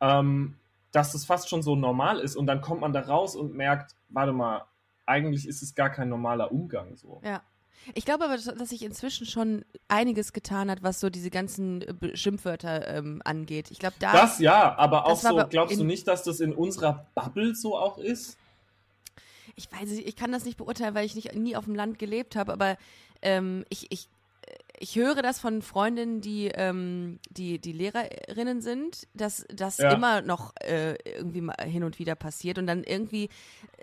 ähm, dass das fast schon so normal ist und dann kommt man da raus und merkt, warte mal, eigentlich ist es gar kein normaler Umgang so. Ja. Ich glaube aber, dass sich inzwischen schon einiges getan hat, was so diese ganzen äh, Schimpfwörter ähm, angeht. Ich glaube, da. Das ja, aber auch so, glaubst du nicht, dass das in unserer Bubble so auch ist? ich weiß nicht, ich kann das nicht beurteilen, weil ich nicht, nie auf dem Land gelebt habe, aber ähm, ich, ich, ich höre das von Freundinnen, die, ähm, die, die Lehrerinnen sind, dass das Ja. immer noch äh, irgendwie mal hin und wieder passiert und dann irgendwie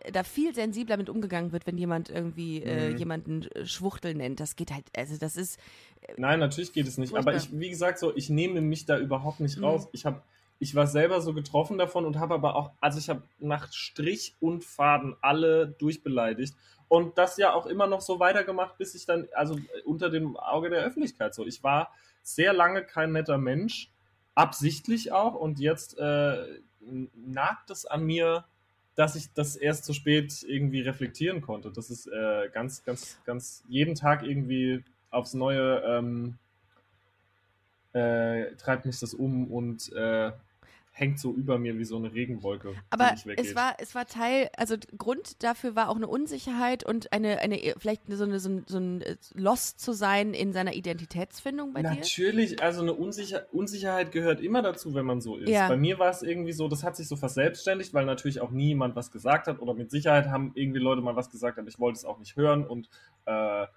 äh, da viel sensibler mit umgegangen wird, wenn jemand irgendwie äh, Mhm. jemanden äh, Schwuchtel nennt. Das geht halt, also das ist, Nein, natürlich geht es nicht. Furchtbar. Aber ich, wie gesagt, so, ich nehme mich da überhaupt nicht Mhm. raus. Ich habe, ich war selber so getroffen davon und habe aber auch, also ich habe nach Strich und Faden alle durchbeleidigt und das ja auch immer noch so weitergemacht, bis ich dann, also unter dem Auge der Öffentlichkeit so. Ich war sehr lange kein netter Mensch, absichtlich auch und jetzt äh, nagt es an mir, dass ich das erst zu spät irgendwie reflektieren konnte. Das ist äh, ganz, ganz, ganz jeden Tag irgendwie aufs Neue ähm, äh, treibt mich das um und äh, hängt so über mir wie so eine Regenwolke. Aber es war, es war Teil, also Grund dafür war auch eine Unsicherheit und eine, eine vielleicht so, eine, so, ein, so ein äh, Lost zu sein in seiner Identitätsfindung bei dir. Natürlich, also eine Unsicher Unsicherheit gehört immer dazu, wenn man so ist. Ja. Bei mir war es irgendwie so, das hat sich so verselbstständigt, weil natürlich auch niemand was gesagt hat oder mit Sicherheit haben irgendwie Leute mal was gesagt, aber ich wollte es auch nicht hören und äh,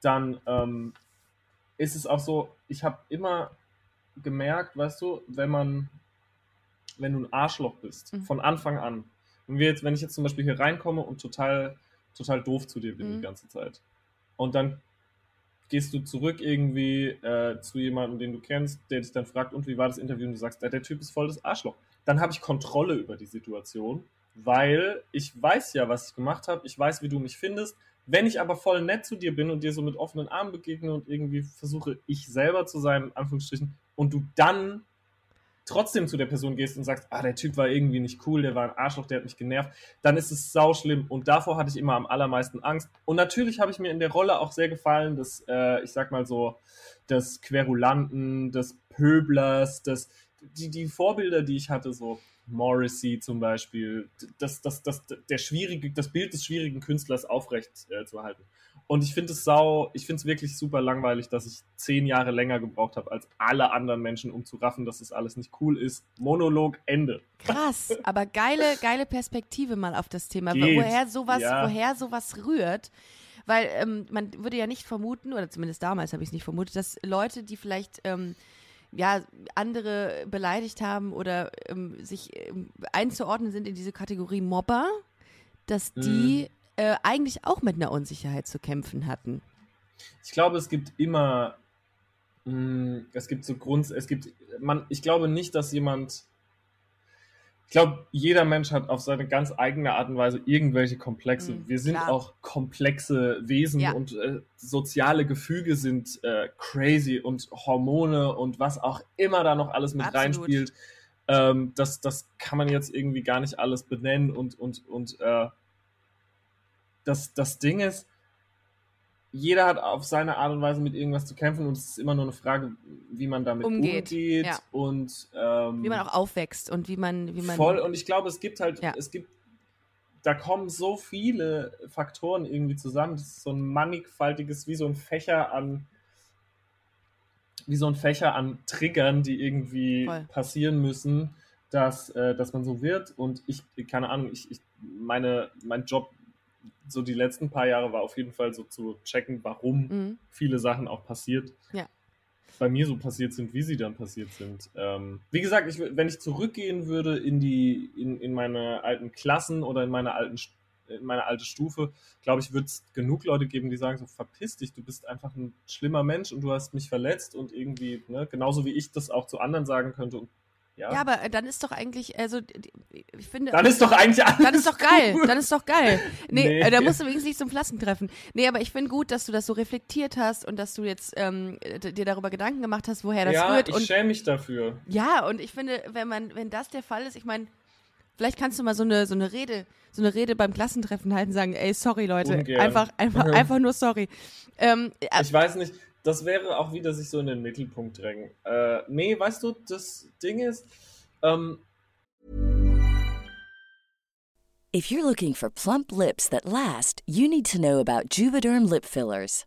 dann ähm, ist es auch so, ich habe immer gemerkt, weißt du, wenn man, wenn du ein Arschloch bist, Mhm. von Anfang an, wenn, wir jetzt, wenn ich jetzt zum Beispiel hier reinkomme und total, total doof zu dir bin Mhm. die ganze Zeit und dann gehst du zurück irgendwie äh, zu jemandem, den du kennst, der dich dann fragt, und wie war das Interview? Und du sagst, ja, der Typ ist voll das Arschloch. Dann habe ich Kontrolle über die Situation, weil ich weiß ja, was ich gemacht habe, ich weiß, wie du mich findest. Wenn ich aber voll nett zu dir bin und dir so mit offenen Armen begegne und irgendwie versuche, ich selber zu sein, in Anführungsstrichen, und du dann trotzdem zu der Person gehst und sagst, ah, der Typ war irgendwie nicht cool, der war ein Arschloch, der hat mich genervt, dann ist es sau schlimm. Und davor hatte ich immer am allermeisten Angst. Und natürlich habe ich mir in der Rolle auch sehr gefallen, des, äh, ich sag mal so, des Querulanten, des Pöblers, des, die, die Vorbilder, die ich hatte, so Morrissey zum Beispiel, das, das, das, der schwierige, das Bild des schwierigen Künstlers aufrecht äh, zu halten. Und ich finde es sau, ich finde es wirklich super langweilig, dass ich zehn Jahre länger gebraucht habe als alle anderen Menschen, um zu raffen, dass das alles nicht cool ist. Monolog, Ende. Krass, aber geile, geile Perspektive mal auf das Thema, Geht, woher sowas, ja. woher sowas rührt. Weil ähm, man würde ja nicht vermuten, oder zumindest damals habe ich es nicht vermutet, dass Leute, die vielleicht ähm, ja, andere beleidigt haben oder ähm, sich ähm, einzuordnen sind in diese Kategorie Mobber, dass die äh, eigentlich auch mit einer Unsicherheit zu kämpfen hatten. Ich glaube, es gibt immer, mh, es gibt so Grund, es gibt, man, ich glaube nicht, dass jemand, ich glaube, jeder Mensch hat auf seine ganz eigene Art und Weise irgendwelche Komplexe. Mhm, Wir sind klar. auch komplexe Wesen Ja. und äh, soziale Gefüge sind äh, crazy und Hormone und was auch immer da noch alles mit Absolut. reinspielt. Ähm, das, das kann man jetzt irgendwie gar nicht alles benennen und, und, und äh, das, das Ding ist, jeder hat auf seine Art und Weise mit irgendwas zu kämpfen und es ist immer nur eine Frage, wie man damit Umgeht, umgeht, ja. und ähm, Wie man auch aufwächst und wie man, wie man. voll und ich glaube, es gibt halt, Ja. es gibt, da kommen so viele Faktoren irgendwie zusammen. Das ist so ein mannigfaltiges, wie so ein Fächer an, wie so ein Fächer an Triggern, die irgendwie Voll. passieren müssen, dass, äh, dass man so wird. Und ich, keine Ahnung, ich, ich meine, mein Job so die letzten paar Jahre war auf jeden Fall so zu checken, warum Mhm. viele Sachen auch passiert. Ja. Bei mir so passiert sind, wie sie dann passiert sind. Ähm, wie gesagt, ich, wenn ich zurückgehen würde in die, in, in meine alten Klassen oder in meine alten in meine alte Stufe, glaube ich, wird es genug Leute geben, die sagen so, verpiss dich, du bist einfach ein schlimmer Mensch und du hast mich verletzt und irgendwie, ne, genauso wie ich das auch zu anderen sagen könnte. Und, ja, Ja, aber äh, dann ist doch eigentlich, also ich finde. dann ist doch eigentlich alles Dann ist doch geil, dann ist doch geil. Nee, Nee. Äh, da musst du wenigstens nicht zum Klassentreffen. Nee, aber ich finde gut, dass du das so reflektiert hast und dass du jetzt ähm, dir darüber Gedanken gemacht hast, woher das ja, rührt. ich Und schäme mich dafür. ja, und ich finde, wenn man, wenn das der Fall ist, ich meine, vielleicht kannst du mal so eine, so eine Rede, so eine Rede beim Klassentreffen halten und sagen, ey, sorry Leute, Ungern. einfach, einfach, einfach nur sorry. Ähm, äh, Ich weiß nicht, das wäre auch wieder sich so in den Mittelpunkt drängen. Äh, nee, weißt du, das Ding ist, ähm, If you're looking for plump lips that last, you need to know about Juvederm lip fillers.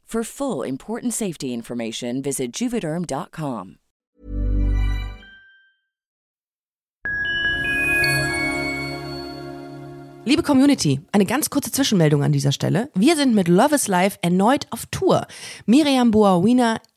For full important safety information, visit juvederm.com. Liebe Community, eine ganz kurze Zwischenmeldung an dieser Stelle. Wir sind mit Love is Life erneut auf Tour. Miriam Boa-Wiener,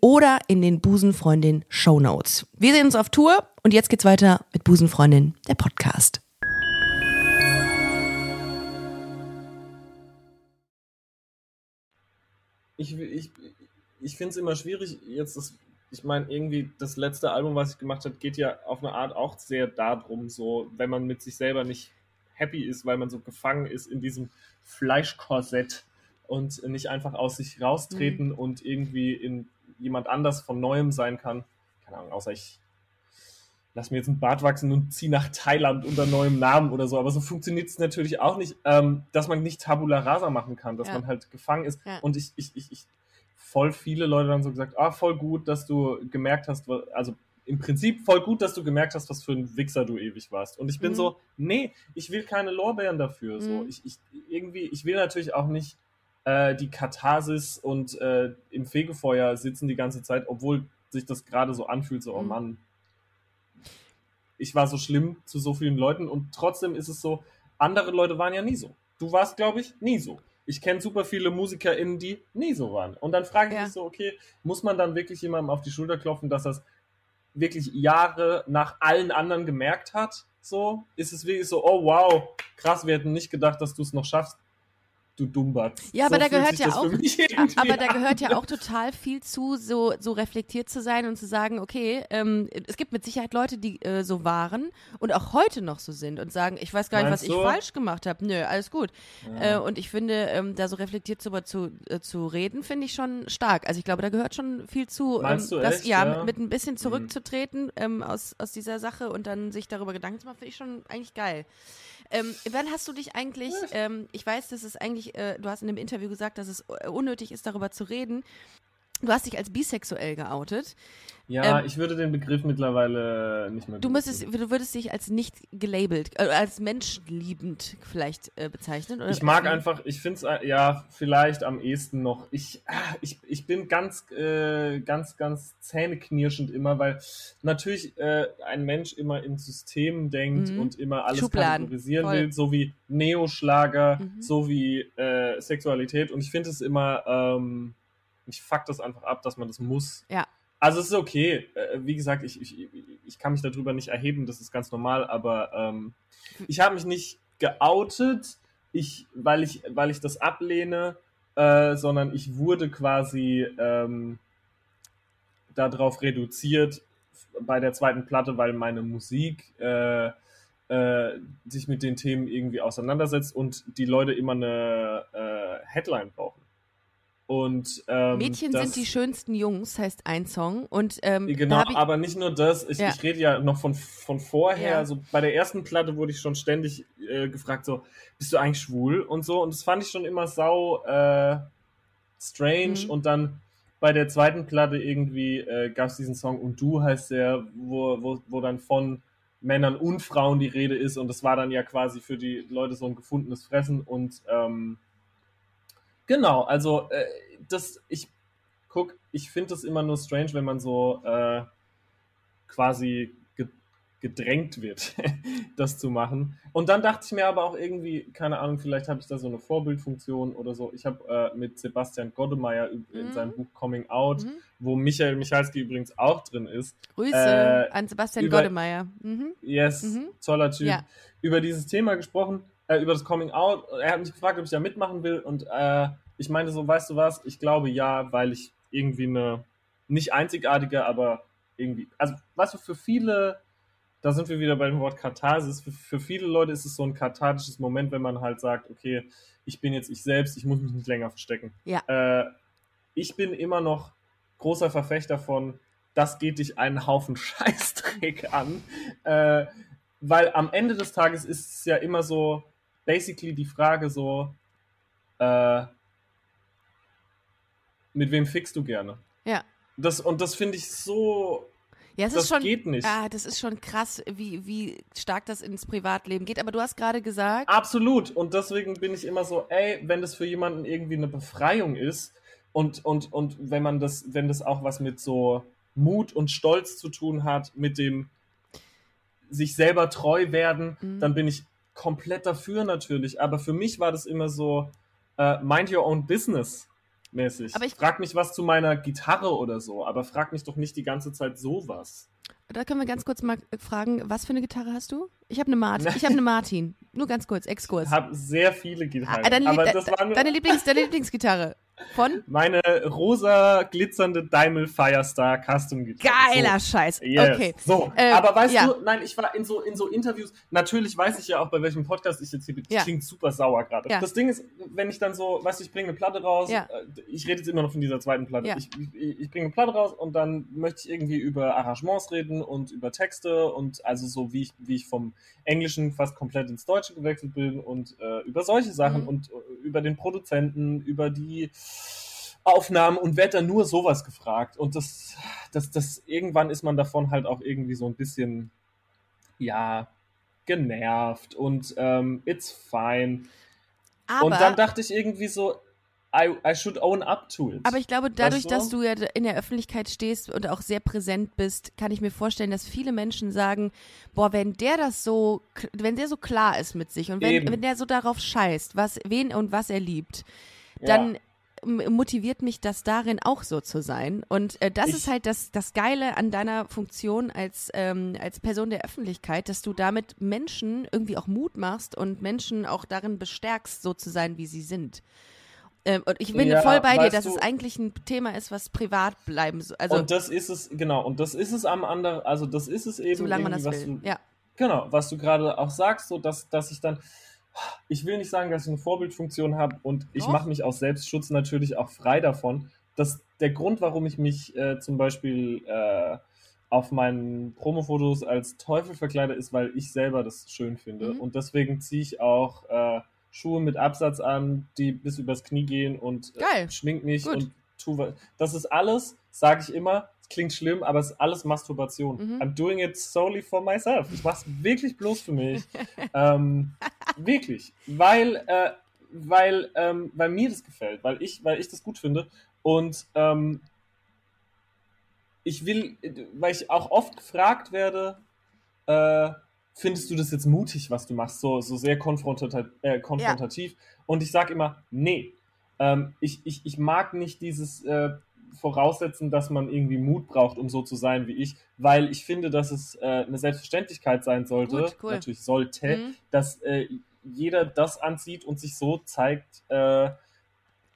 oder in den Busenfreundin Show Notes. Wir sehen uns auf Tour und jetzt geht's weiter mit Busenfreundin, der Podcast. ich, ich, ich finde es immer schwierig, jetzt das, ich meine, irgendwie das letzte Album, was ich gemacht habe, geht ja auf eine Art auch sehr darum, so, wenn man mit sich selber nicht happy ist, weil man so gefangen ist in diesem Fleischkorsett und nicht einfach aus sich raustreten und irgendwie in jemand anders von Neuem sein kann. Keine Ahnung, außer ich lass mir jetzt einen Bart wachsen und ziehe nach Thailand unter neuem Namen oder so. Aber so funktioniert es natürlich auch nicht, ähm, dass man nicht Tabula Rasa machen kann, dass Ja. man halt gefangen ist. Ja. Und ich, ich, ich, ich voll viele Leute dann so gesagt, ah, voll gut, dass du gemerkt hast, also im Prinzip voll gut, dass du gemerkt hast, was für ein Wichser du ewig warst. Und ich bin mhm. so, nee, ich will keine Lorbeeren dafür. Mhm. So, ich, ich, irgendwie, ich will natürlich auch nicht äh, die Katharsis und äh, im Fegefeuer sitzen die ganze Zeit, obwohl sich das gerade so anfühlt, so, oh mhm. Mann, ich war so schlimm zu so vielen Leuten und trotzdem ist es so, andere Leute waren ja nie so. Du warst, glaube ich, nie so. Ich kenne super viele MusikerInnen, die nie so waren. Und dann frage ich ja. mich so, okay, muss man dann wirklich jemandem auf die Schulter klopfen, dass das wirklich Jahre nach allen anderen gemerkt hat? So, ist es wirklich so, oh wow, krass, wir hätten nicht gedacht, dass du es noch schaffst du Dummbatz. Ja, aber so da gehört ja auch, aber da gehört ja auch total viel zu, so, so reflektiert zu sein und zu sagen, okay, ähm, es gibt mit Sicherheit Leute, die äh, so waren und auch heute noch so sind und sagen, ich weiß gar nicht, Meinst was du? ich falsch gemacht habe. Nö, alles gut. Ja. Äh, und ich finde, ähm, da so reflektiert zu, zu, äh, zu reden, finde ich schon stark. Also ich glaube, da gehört schon viel zu, ähm, du das, ja, ja, mit, ein bisschen mhm. zurückzutreten ähm, aus, aus dieser Sache und dann sich darüber Gedanken zu machen, finde ich schon eigentlich geil. Ähm, wann hast du dich eigentlich, ähm, ich weiß, dass es eigentlich, äh, du hast in dem Interview gesagt, dass es unnötig ist, darüber zu reden. Du hast dich als bisexuell geoutet. Ja, ähm, ich würde den Begriff mittlerweile nicht mehr. Du müsstest, du würdest dich als nicht gelabelt, äh, als menschenliebend vielleicht äh, bezeichnen. Oder? Ich mag einfach, ich finde es äh, ja vielleicht am ehesten noch. Ich, ah, ich, ich bin ganz, äh, ganz, ganz zähneknirschend immer, weil natürlich äh, ein Mensch immer in Systemen denkt mhm. und immer alles Schubladen. kategorisieren Voll. will, so wie Neoschlager, mhm. so wie Sexualität. Und ich finde es immer ähm, ich fuck das einfach ab, dass man das muss. Ja. Also es ist okay. Äh, wie gesagt, ich, ich, ich kann mich darüber nicht erheben, das ist ganz normal, aber ähm, ich habe mich nicht geoutet, ich, weil, ich, weil ich das ablehne, äh, sondern ich wurde quasi ähm, darauf reduziert bei der zweiten Platte, weil meine Musik äh, äh, sich mit den Themen irgendwie auseinandersetzt und die Leute immer eine äh, Headline brauchen. Und, ähm, Mädchen das, sind die schönsten Jungs, heißt ein Song. Und, ähm, genau, aber nicht nur das. Ich, ja. ich rede ja noch von, von vorher. Ja. So bei der ersten Platte wurde ich schon ständig äh, gefragt, so, bist du eigentlich schwul? Und so. Und das fand ich schon immer sau äh, strange. Mhm. Und dann bei der zweiten Platte irgendwie äh, gab es diesen Song Und du heißt der, wo, wo, wo dann von Männern und Frauen die Rede ist. Und das war dann ja quasi für die Leute so ein gefundenes Fressen. Und ähm, Genau, also äh, das, ich guck, ich finde das immer nur strange, wenn man so äh, quasi gedrängt wird, das zu machen. Und dann dachte ich mir aber auch irgendwie, keine Ahnung, vielleicht habe ich da so eine Vorbildfunktion oder so. Ich habe äh, mit Sebastian Goddemeyer mhm. in seinem Buch Coming Out, mhm. wo Michael Michalski übrigens auch drin ist. Grüße äh, an Sebastian über, Goddemeyer. Mhm. Yes, mhm. toller Typ. Ja. Über dieses Thema gesprochen äh, über das Coming Out. Er hat mich gefragt, ob ich da mitmachen will und äh, ich meinte so, weißt du was, ich glaube ja, weil ich irgendwie eine nicht einzigartige, aber irgendwie, also weißt du, für viele, da sind wir wieder bei dem Wort Katharsis, für, für viele Leute ist es so ein kathartisches Moment, wenn man halt sagt, okay, ich bin jetzt ich selbst, ich muss mich nicht länger verstecken. Ja. Äh, ich bin immer noch großer Verfechter von, das geht dich einen Haufen Scheißdreck an, äh, weil am Ende des Tages ist es ja immer so, basically die Frage so, äh, mit wem fickst du gerne? Ja. Das, und das finde ich so. Ja, es das ist schon, geht nicht. Ah, das ist schon krass, wie, wie stark das ins Privatleben geht. Aber du hast gerade gesagt. Absolut. Und deswegen bin ich immer so, ey, wenn das für jemanden irgendwie eine Befreiung ist und, und, und wenn man das, wenn das auch was mit so Mut und Stolz zu tun hat, mit dem sich selber treu werden, mhm. dann bin ich komplett dafür natürlich. Aber für mich war das immer so, uh, mind your own business mäßig. Aber ich frag mich was zu meiner Gitarre oder so, aber frag mich doch nicht die ganze Zeit sowas. Da können wir ganz kurz mal fragen, was für eine Gitarre hast du? Ich habe eine Martin. Ich habe eine Martin. Nur ganz kurz, Exkurs. Ich habe sehr viele Gitarren. Ah, deine, nur deine, Lieblings, deine Lieblingsgitarre. Von? Meine rosa glitzernde Daimel Firestar Custom Gitarre. Geiler so. Scheiß. Yes. Okay. So, äh, aber weißt ja. du, nein, ich war in so in so Interviews, natürlich weiß ich ja auch bei welchem Podcast ich jetzt hier bin. Ja. Klingt super sauer gerade. Ja. Das Ding ist, wenn ich dann so, weißt du, ich bringe eine Platte raus. Äh, ich rede jetzt immer noch von dieser zweiten Platte. Ich, ich, ich bringe eine Platte raus und dann möchte ich irgendwie über Arrangements reden und über Texte und also so wie ich wie ich vom Englischen fast komplett ins Deutsche gewechselt bin und äh, über solche Sachen mhm. und äh, über den Produzenten, über die Aufnahmen und werde dann nur sowas gefragt. Und das, das, das, irgendwann ist man davon halt auch irgendwie so ein bisschen, ja, genervt und ähm, it's fine. Aber, und dann dachte ich irgendwie so, I, I should own up to it. aber ich glaube, dadurch, du? dass du ja in der Öffentlichkeit stehst und auch sehr präsent bist, kann ich mir vorstellen, dass viele Menschen sagen, boah, wenn der das so, wenn der so klar ist mit sich und wenn, Eben. wenn der so darauf scheißt, was, wen und was er liebt, dann ja. Motiviert mich das darin auch so zu sein. Und äh, das Ich- ist halt das, das Geile an deiner Funktion als, ähm, als Person der Öffentlichkeit, dass du damit Menschen irgendwie auch Mut machst und Menschen auch darin bestärkst, so zu sein, wie sie sind. Ähm, und ich bin Ja, voll bei dir, dass du- es eigentlich ein Thema ist, was privat bleiben soll. Also, und das ist es, genau, und das ist es am anderen, also das ist es eben, solange man das was will. du, Ja. Genau, was du gerade auch sagst, so dass, dass ich dann, ich will nicht sagen, dass ich eine Vorbildfunktion habe und ich mache mich aus Selbstschutz natürlich auch frei davon. dass der Grund, warum ich mich äh, zum Beispiel äh, auf meinen Promofotos als Teufel verkleide, ist, weil ich selber das schön finde. Mhm. Und deswegen ziehe ich auch äh, Schuhe mit Absatz an, die bis übers Knie gehen und äh, schmink mich Gut. und tu was. Das ist alles, sage ich immer, klingt schlimm, aber es ist alles Masturbation. Mhm. I'm doing it solely for myself. Ich mache es wirklich bloß für mich. ähm, wirklich. Weil, äh, weil, ähm, weil mir das gefällt, weil ich, weil ich das gut finde. Und ähm, ich will, weil ich auch oft gefragt werde, äh, findest du das jetzt mutig, was du machst, so, so sehr konfrontata äh, konfrontativ? Und ich sage immer, nee. Ähm, ich, ich, ich mag nicht dieses äh, Voraussetzen, dass man irgendwie Mut braucht, um so zu sein wie ich, weil ich finde, dass es äh, eine Selbstverständlichkeit sein sollte, Gut, cool. natürlich sollte, Mhm. dass äh, jeder das anzieht und sich so zeigt, äh,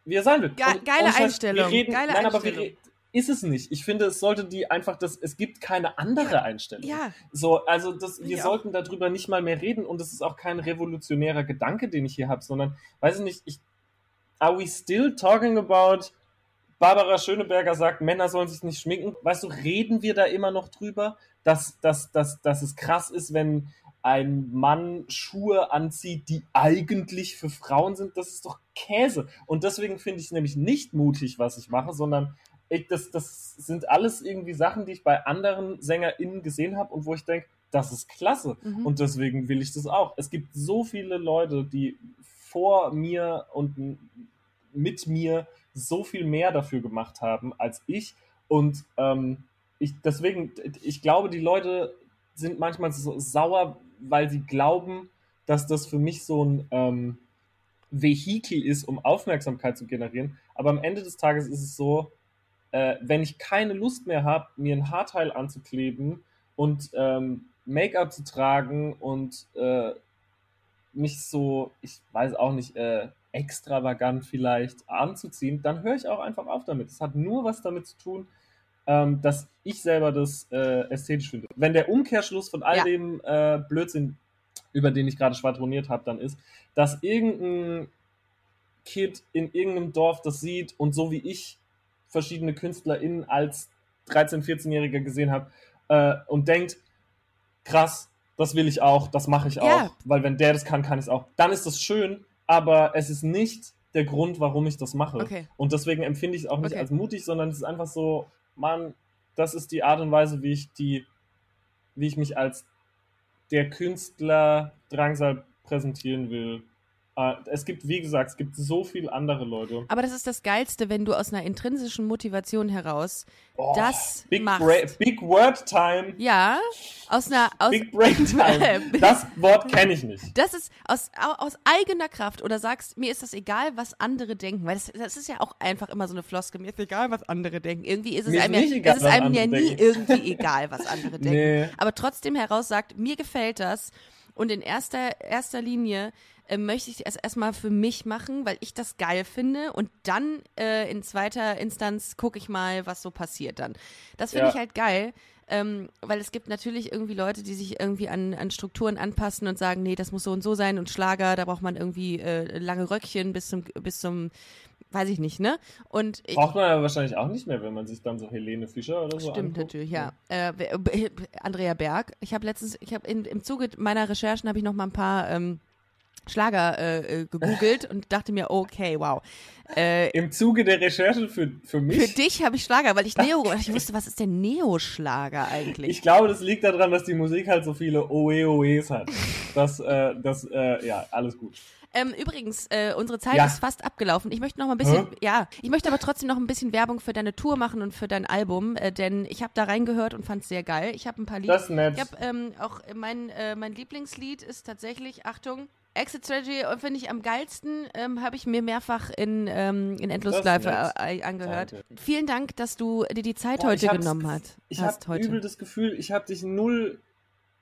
wie er sein will. Ge Und- geile und heißt, Einstellung, Wir reden, geile nein, aber wir Einstellung. re- ist es nicht. Ich finde, es sollte die einfach das, es gibt keine andere Einstellung. Ja, So, also das, wir auch. sollten darüber nicht mal mehr reden und es ist auch kein revolutionärer Gedanke, den ich hier habe, sondern, weiß ich nicht, ich, are we still talking about Barbara Schöneberger sagt, Männer sollen sich nicht schminken. Weißt du, reden wir da immer noch drüber, dass, dass, dass, dass es krass ist, wenn ein Mann Schuhe anzieht, die eigentlich für Frauen sind? Das ist doch Käse. Und deswegen finde ich es nämlich nicht mutig, was ich mache, sondern ich, das, das sind alles irgendwie Sachen, die ich bei anderen SängerInnen gesehen habe und wo ich denke, das ist klasse. Mhm. Und deswegen will ich das auch. Es gibt so viele Leute, die vor mir und mit mir so viel mehr dafür gemacht haben als ich. Und ähm, ich, deswegen, ich glaube, die Leute sind manchmal so sauer, weil sie glauben, dass das für mich so ein ähm, Vehikel ist, um Aufmerksamkeit zu generieren. Aber am Ende des Tages ist es so, äh, wenn ich keine Lust mehr habe, mir ein Haarteil anzukleben und ähm, Make-up zu tragen und äh, mich so, ich weiß auch nicht, äh, extravagant vielleicht anzuziehen, dann höre ich auch einfach auf damit. Es hat nur was damit zu tun, ähm, dass ich selber das äh, ästhetisch finde. Wenn der Umkehrschluss von all Ja. dem äh, Blödsinn, über den ich gerade schwadroniert habe, dann ist, dass irgendein Kid in irgendeinem Dorf das sieht und so wie ich verschiedene KünstlerInnen als 13-, 14-Jähriger gesehen habe äh, und denkt, krass, das will ich auch, das mache ich auch, Ja. weil wenn der das kann, kann ich es auch. Dann ist das schön, aber es ist nicht der Grund, warum ich das mache. Okay. Und deswegen empfinde ich es auch nicht Okay. als mutig, sondern es ist einfach so, Mann, das ist die Art und Weise, wie ich die, wie ich mich als der Künstler Drangsal präsentieren will. Äh, es gibt, wie gesagt, es gibt so viele andere Leute. aber das ist das Geilste, wenn du aus einer intrinsischen Motivation heraus Oh, das Big, machst. Bra Big Word Time. Ja, aus einer, aus, Big Brain Time. Das Wort kenne ich nicht. das ist aus, au- aus eigener Kraft oder sagst, mir ist das egal, was andere denken, weil das, das ist ja auch einfach immer so eine Floskel, mir ist egal, was andere denken. Irgendwie ist es Mir ist einem, ja, nicht egal, ist einem ja nie denken. irgendwie egal, was andere denken. Nee. Aber trotzdem heraus sagt, mir gefällt das und in erster, erster Linie äh, möchte ich es erstmal für mich machen, weil ich das geil finde und dann äh, in zweiter Instanz gucke ich mal, was so passiert dann. Das finde Ja. ich halt geil. Ähm, weil es gibt natürlich irgendwie Leute, die sich irgendwie an, an Strukturen anpassen und sagen, nee, das muss so und so sein und Schlager, da braucht man irgendwie äh, lange Röckchen bis zum, bis zum, weiß ich nicht, ne? Und Braucht man aber wahrscheinlich auch nicht mehr, wenn man sich dann so Helene Fischer oder so Stimmt anguckt. natürlich, ja. Äh, wer- b- Andrea Berg. Ich habe letztens, ich habe im Zuge meiner Recherchen habe ich noch mal ein paar ähm, Schlager äh, äh, gegoogelt und dachte mir, okay, wow. Äh, Im Zuge der Recherche für, für mich. für dich habe ich Schlager, weil ich Neo, ich wusste, was ist denn Neo-Schlager eigentlich? Ich glaube, das liegt daran, dass die Musik halt so viele Oe-Oes hat. Das, äh, das, äh, ja, alles gut. Ähm, übrigens, äh, unsere Zeit Ja. ist fast abgelaufen. Ich möchte noch mal ein bisschen, Hä? ja, ich möchte aber trotzdem noch ein bisschen Werbung für deine Tour machen und für dein Album, äh, denn ich habe da reingehört und fand es sehr geil. Ich habe ein paar Lieder. Das ist nett. Ich habe ähm, auch mein äh, mein Lieblingslied ist tatsächlich Achtung. Exit Strategy äh, finde ich am geilsten, ähm, habe ich mir mehrfach in, ähm, in Endlosschleife nett. äh, angehört. Danke. Vielen Dank, dass du dir die Zeit Boah, heute genommen hat, Ich hast habe übel das Gefühl, ich habe dich null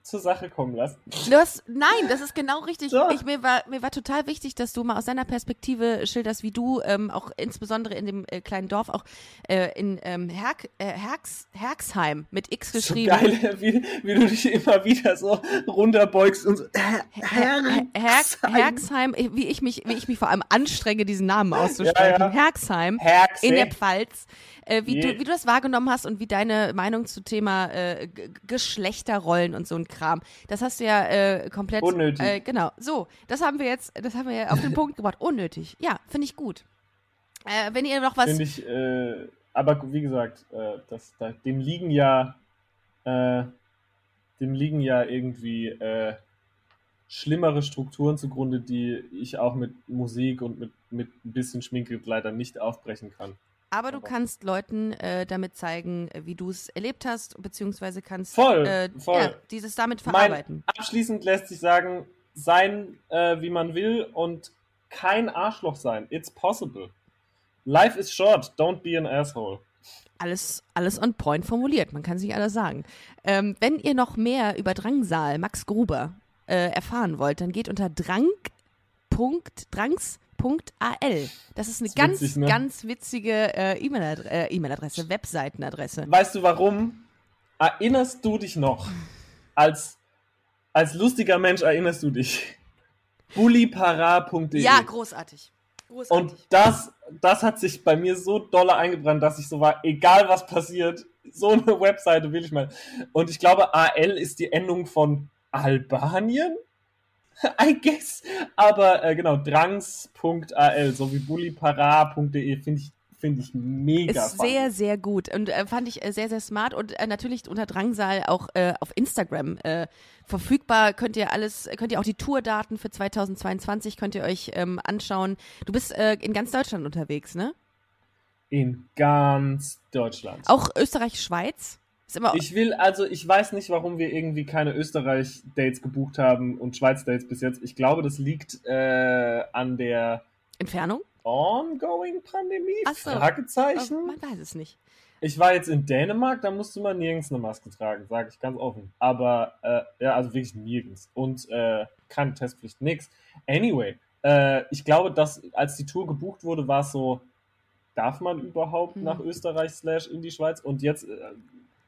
zur Sache kommen lassen. Du hast, nein, das ist genau richtig. Doch. Ich, mir, war, mir war total wichtig, dass du mal aus deiner Perspektive schilderst, wie du ähm, auch insbesondere in dem äh, kleinen Dorf, auch äh, in ähm, Herk, äh, Herx, Herxheim mit X So geschrieben. geil, wie, wie du dich immer wieder so runterbeugst und so. Her Herx, Herxheim, äh, wie ich mich, wie ich mich vor allem anstrenge, diesen Namen auszusprechen. Ja, ja. Herxheim Herxe. in der Pfalz. Äh, wie, Je. du, wie du das wahrgenommen hast und wie deine Meinung zu Thema äh, Geschlechterrollen und so ein Kram. Das hast du ja äh, komplett. Unnötig. Äh, genau. So, das haben wir jetzt, das haben wir ja auf den Punkt gebracht. Unnötig. Ja, finde ich gut. Äh, wenn ihr noch was. Finde ich, äh, aber wie gesagt, das, da, dem liegen ja, dem liegen ja irgendwie schlimmere Strukturen zugrunde, die ich auch mit Musik und mit, mit ein bisschen Schminke leider nicht aufbrechen kann. Aber du kannst Leuten äh, damit zeigen, äh, wie du es erlebt hast, beziehungsweise kannst Voll, äh, voll. Ja, dieses damit verarbeiten. Mein, abschließend lässt sich sagen, sein, äh, wie man will und kein Arschloch sein. It's possible. Life is short, don't be an asshole. Alles, alles on point formuliert, man kann sich alles sagen. Ähm, wenn ihr noch mehr über Drangsal, Max Gruber, äh, erfahren wollt, dann geht unter drang.drangs.al. Das ist eine Ist ganz, witzig, ne? ganz witzige äh, äh, E-Mail-Adresse, Webseitenadresse. Weißt du warum? Erinnerst du dich noch? Als, als lustiger Mensch erinnerst du dich. bullypara.de Ja, großartig. Großartig. Und das, das hat sich bei mir so dolle eingebrannt, dass ich so war, egal was passiert, so eine Webseite will ich mal. Und ich glaube, AL ist die Endung von Albanien? I guess. Aber äh, genau, drangs.al sowie bullypara.de finde ich, finde ich mega ist funny. sehr, sehr gut und äh, fand ich äh, sehr, sehr smart und äh, natürlich unter Drangsal auch äh, auf Instagram äh, verfügbar. Könnt ihr alles, könnt ihr auch die Tourdaten für 2022 könnt ihr euch ähm, anschauen. Du bist äh, in ganz Deutschland unterwegs, ne? In ganz Deutschland. Auch Österreich, Schweiz. Immer Ich will, also ich weiß nicht, warum wir irgendwie keine Österreich-Dates gebucht haben und Schweiz-Dates bis jetzt. Ich glaube, das liegt äh, an der Entfernung? ongoing Pandemie? Ach so. Fragezeichen. Oh, man weiß es nicht. Ich war jetzt in Dänemark, da musste man nirgends eine Maske tragen, sage ich ganz offen. Aber, äh, ja, also wirklich nirgends. Und äh, keine Testpflicht, nix. Anyway, äh, ich glaube, dass als die Tour gebucht wurde, war es so, darf man überhaupt Hm. nach Österreich slash in die Schweiz? Und jetzt, äh,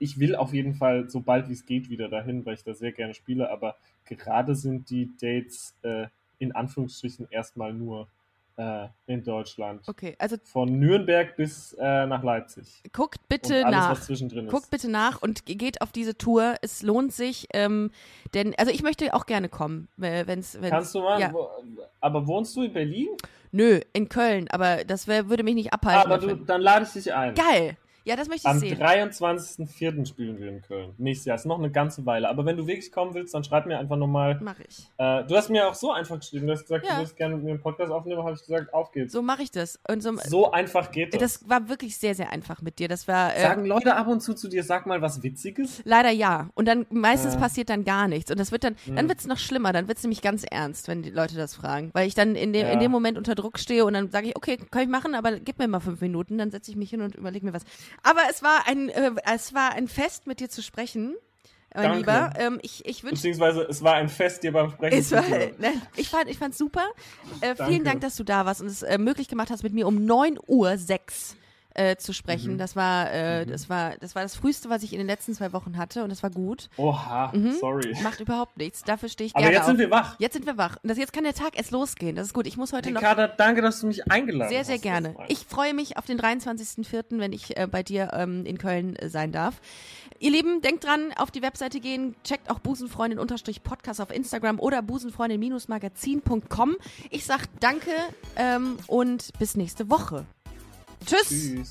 ich will auf jeden Fall, so bald wie es geht, wieder dahin, weil ich da sehr gerne spiele. Aber gerade sind die Dates äh, in Anführungsstrichen erstmal nur äh, in Deutschland. Okay, also Von Nürnberg bis äh, nach Leipzig. guckt bitte alles, nach. was zwischendrin Guckt ist. bitte nach und ge- geht auf diese Tour. Es lohnt sich, ähm, denn also ich möchte auch gerne kommen, wenn's, wenn's Kannst du mal, Ja. wo, aber wohnst du in Berlin? Nö, in Köln, aber das wär, würde mich nicht abhalten. aber du, dann lade ich dich ein. Geil. Ja, das möchte ich Am sehen. 23.04. spielen wir in Köln. Nächstes Jahr. Ist noch eine ganze Weile. Aber wenn du wirklich kommen willst, dann schreib mir einfach nochmal. Mach ich. Äh, du hast mir auch so einfach geschrieben. Du hast gesagt, Ja. du willst gerne mit mir einen Podcast aufnehmen. habe ich gesagt, auf geht's. So mache ich das. Und so, So einfach geht das. das war wirklich sehr, sehr einfach mit dir. Das war äh, Sagen Leute ab und zu zu dir, sag mal was Witziges? leider ja. Und dann meistens Ja. passiert dann gar nichts. Und das wird dann, dann Hm. wird's noch schlimmer. Dann wird's nämlich ganz ernst, wenn die Leute das fragen. Weil ich dann in dem, Ja. in dem Moment unter Druck stehe und dann sage ich, okay, kann ich machen, aber gib mir mal fünf Minuten. Dann setze ich mich hin und überlege mir was. Aber es war ein, äh, es war ein Fest, mit dir zu sprechen. Mein Danke. Lieber, ähm, ich, ich wünsche Beziehungsweise es war ein Fest, dir beim Sprechen war, ne, ich fand ich fand's super. Äh, vielen Dank, dass du da warst und es äh, möglich gemacht hast, mit mir um 9 Uhr 6 äh, zu sprechen. Mhm. Das war, äh, Mhm. das war, das war das früheste, was ich in den letzten zwei Wochen hatte und das war gut. Oha, Mhm. sorry. Macht überhaupt nichts. Dafür stehe ich Aber gerne jetzt sind auf. wir wach. Jetzt sind wir wach. Und das, jetzt kann der Tag erst losgehen. Das ist gut. Ich muss heute noch Ricarda, danke, dass du mich eingeladen sehr, hast. sehr gerne. erstmal. Ich freue mich auf den 23.04., wenn ich äh, bei dir ähm, in Köln äh, sein darf. Ihr Lieben, denkt dran, auf die Webseite gehen, checkt auch Busenfreundin-Podcast auf Instagram oder busenfreundin-magazin.com. Ich sag danke ähm, und bis nächste Woche. Tschüss. Tschüss.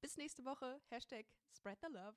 Bis nächste Woche. Hashtag Spread the Love.